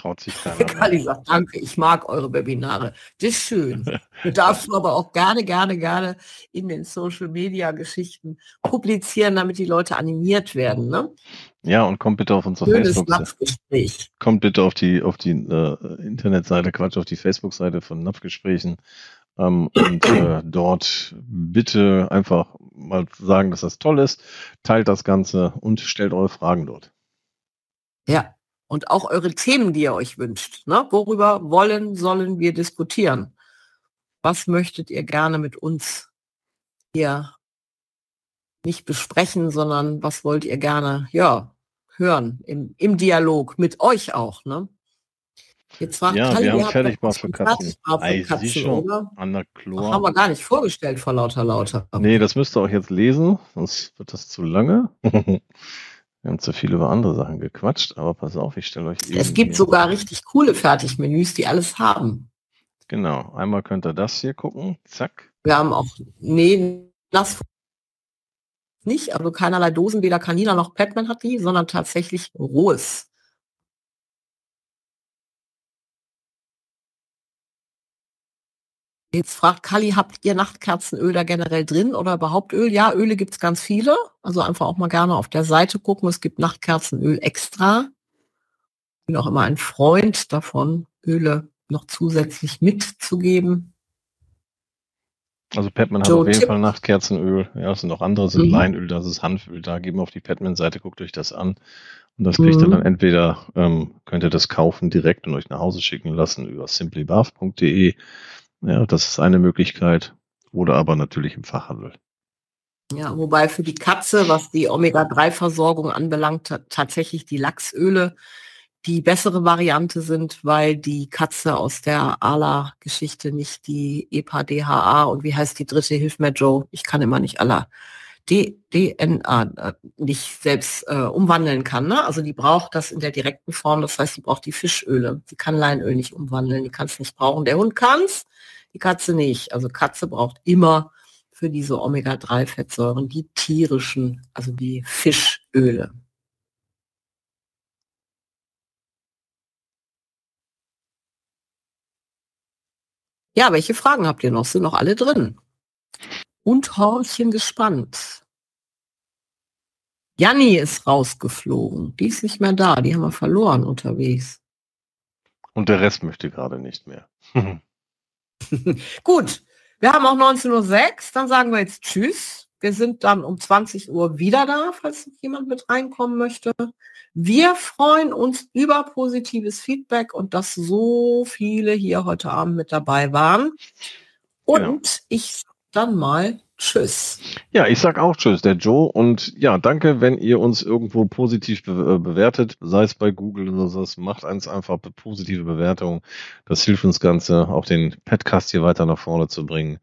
Traut sich keiner. Kali sagt, danke, ich mag eure Webinare. Das ist schön. Du darfst aber auch gerne, gerne, gerne in den Social Media Geschichten publizieren, damit die Leute animiert werden. Ne? Ja, und kommt bitte auf unsere Facebook-Seite. Kommt bitte auf die, auf die äh, Internetseite, Quatsch, auf die Facebook-Seite von Napfgesprächen. Ähm, und äh, dort bitte einfach mal sagen, dass das toll ist. Teilt das Ganze und stellt eure Fragen dort. Ja, und auch eure Themen, die ihr euch wünscht. Ne? Worüber wollen, sollen wir diskutieren? Was möchtet ihr gerne mit uns hier nicht besprechen, sondern was wollt ihr gerne, ja, hören im, im Dialog mit euch auch, ne? Jetzt fragt ja, Kalli, wir haben fertig mal für Katzen. Für Katzen oder? Haben wir gar nicht vorgestellt vor lauter lauter. Nee, das müsst ihr auch jetzt lesen, sonst wird das zu lange. Wir haben zu viel über andere Sachen gequatscht, aber pass auf, ich stelle euch. Es gibt sogar richtig coole Fertigmenüs, die alles haben. Genau. Einmal könnt ihr das hier gucken. Zack. Wir haben auch, nee, das nicht, also keinerlei Dosen, weder Kanina noch Petman hat die, sondern tatsächlich rohes. Jetzt fragt Kali, habt ihr Nachtkerzenöl da generell drin oder überhaupt Öl? Ja, Öle gibt's ganz viele. Also einfach auch mal gerne auf der Seite gucken. Es gibt Nachtkerzenöl extra. Ich bin auch immer ein Freund davon, Öle noch zusätzlich mitzugeben. Also Petman hat auf jeden Tipp. Fall Nachtkerzenöl. Ja, es sind auch andere, sind mhm. Leinöl, das ist Hanföl. Da geben wir auf die Petman-Seite, guckt euch das an. Und das kriegt mhm. ihr dann entweder, ähm, könnt ihr das kaufen direkt und euch nach Hause schicken lassen über simplybath.de ja, das ist eine Möglichkeit. Oder aber natürlich im Fachhandel. Ja, wobei für die Katze, was die Omega-3-Versorgung anbelangt, tatsächlich die Lachsöle die bessere Variante sind, weil die Katze aus der ALA-Geschichte nicht die EPA-DHA und wie heißt die dritte, hilf mir Joe, ich kann immer nicht ALA, DNA äh, nicht selbst äh, umwandeln kann. Ne? Also die braucht das in der direkten Form, das heißt, sie braucht die Fischöle. Sie kann Leinöl nicht umwandeln, die kann es nicht brauchen. Der Hund kann es, die Katze nicht. Also Katze braucht immer für diese Omega-3-Fettsäuren die tierischen, also die Fischöle. Ja, welche Fragen habt ihr noch? Sind noch alle drin? Und Horchen gespannt. Janni ist rausgeflogen. Die ist nicht mehr da. Die haben wir verloren unterwegs. Und der Rest möchte gerade nicht mehr. Gut, wir haben auch 19.06 Uhr, dann sagen wir jetzt Tschüss. Wir sind dann um 20 Uhr wieder da, falls jemand mit reinkommen möchte. Wir freuen uns über positives Feedback und dass so viele hier heute Abend mit dabei waren. Und genau. ich dann mal Tschüss. Ja, ich sag auch Tschüss, der Joe. Und ja, danke, wenn ihr uns irgendwo positiv be äh, bewertet, sei es bei Google oder so, macht eins einfach positive Bewertungen. Das hilft uns Ganze, auch den Podcast hier weiter nach vorne zu bringen.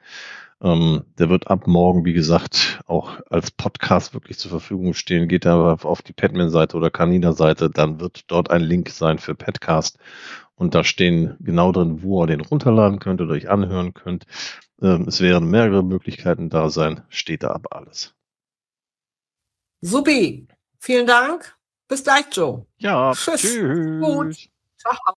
Ähm, der wird ab morgen, wie gesagt, auch als Podcast wirklich zur Verfügung stehen. Geht aber auf die Padman-Seite oder Canina-Seite, dann wird dort ein Link sein für Podcast. Und da stehen genau drin, wo ihr den runterladen könnt oder euch anhören könnt. Ähm, es werden mehrere Möglichkeiten da sein, steht da aber alles. Supi, vielen Dank. Bis gleich, Joe. Ja, tschüss. tschüss. Gut. Ciao.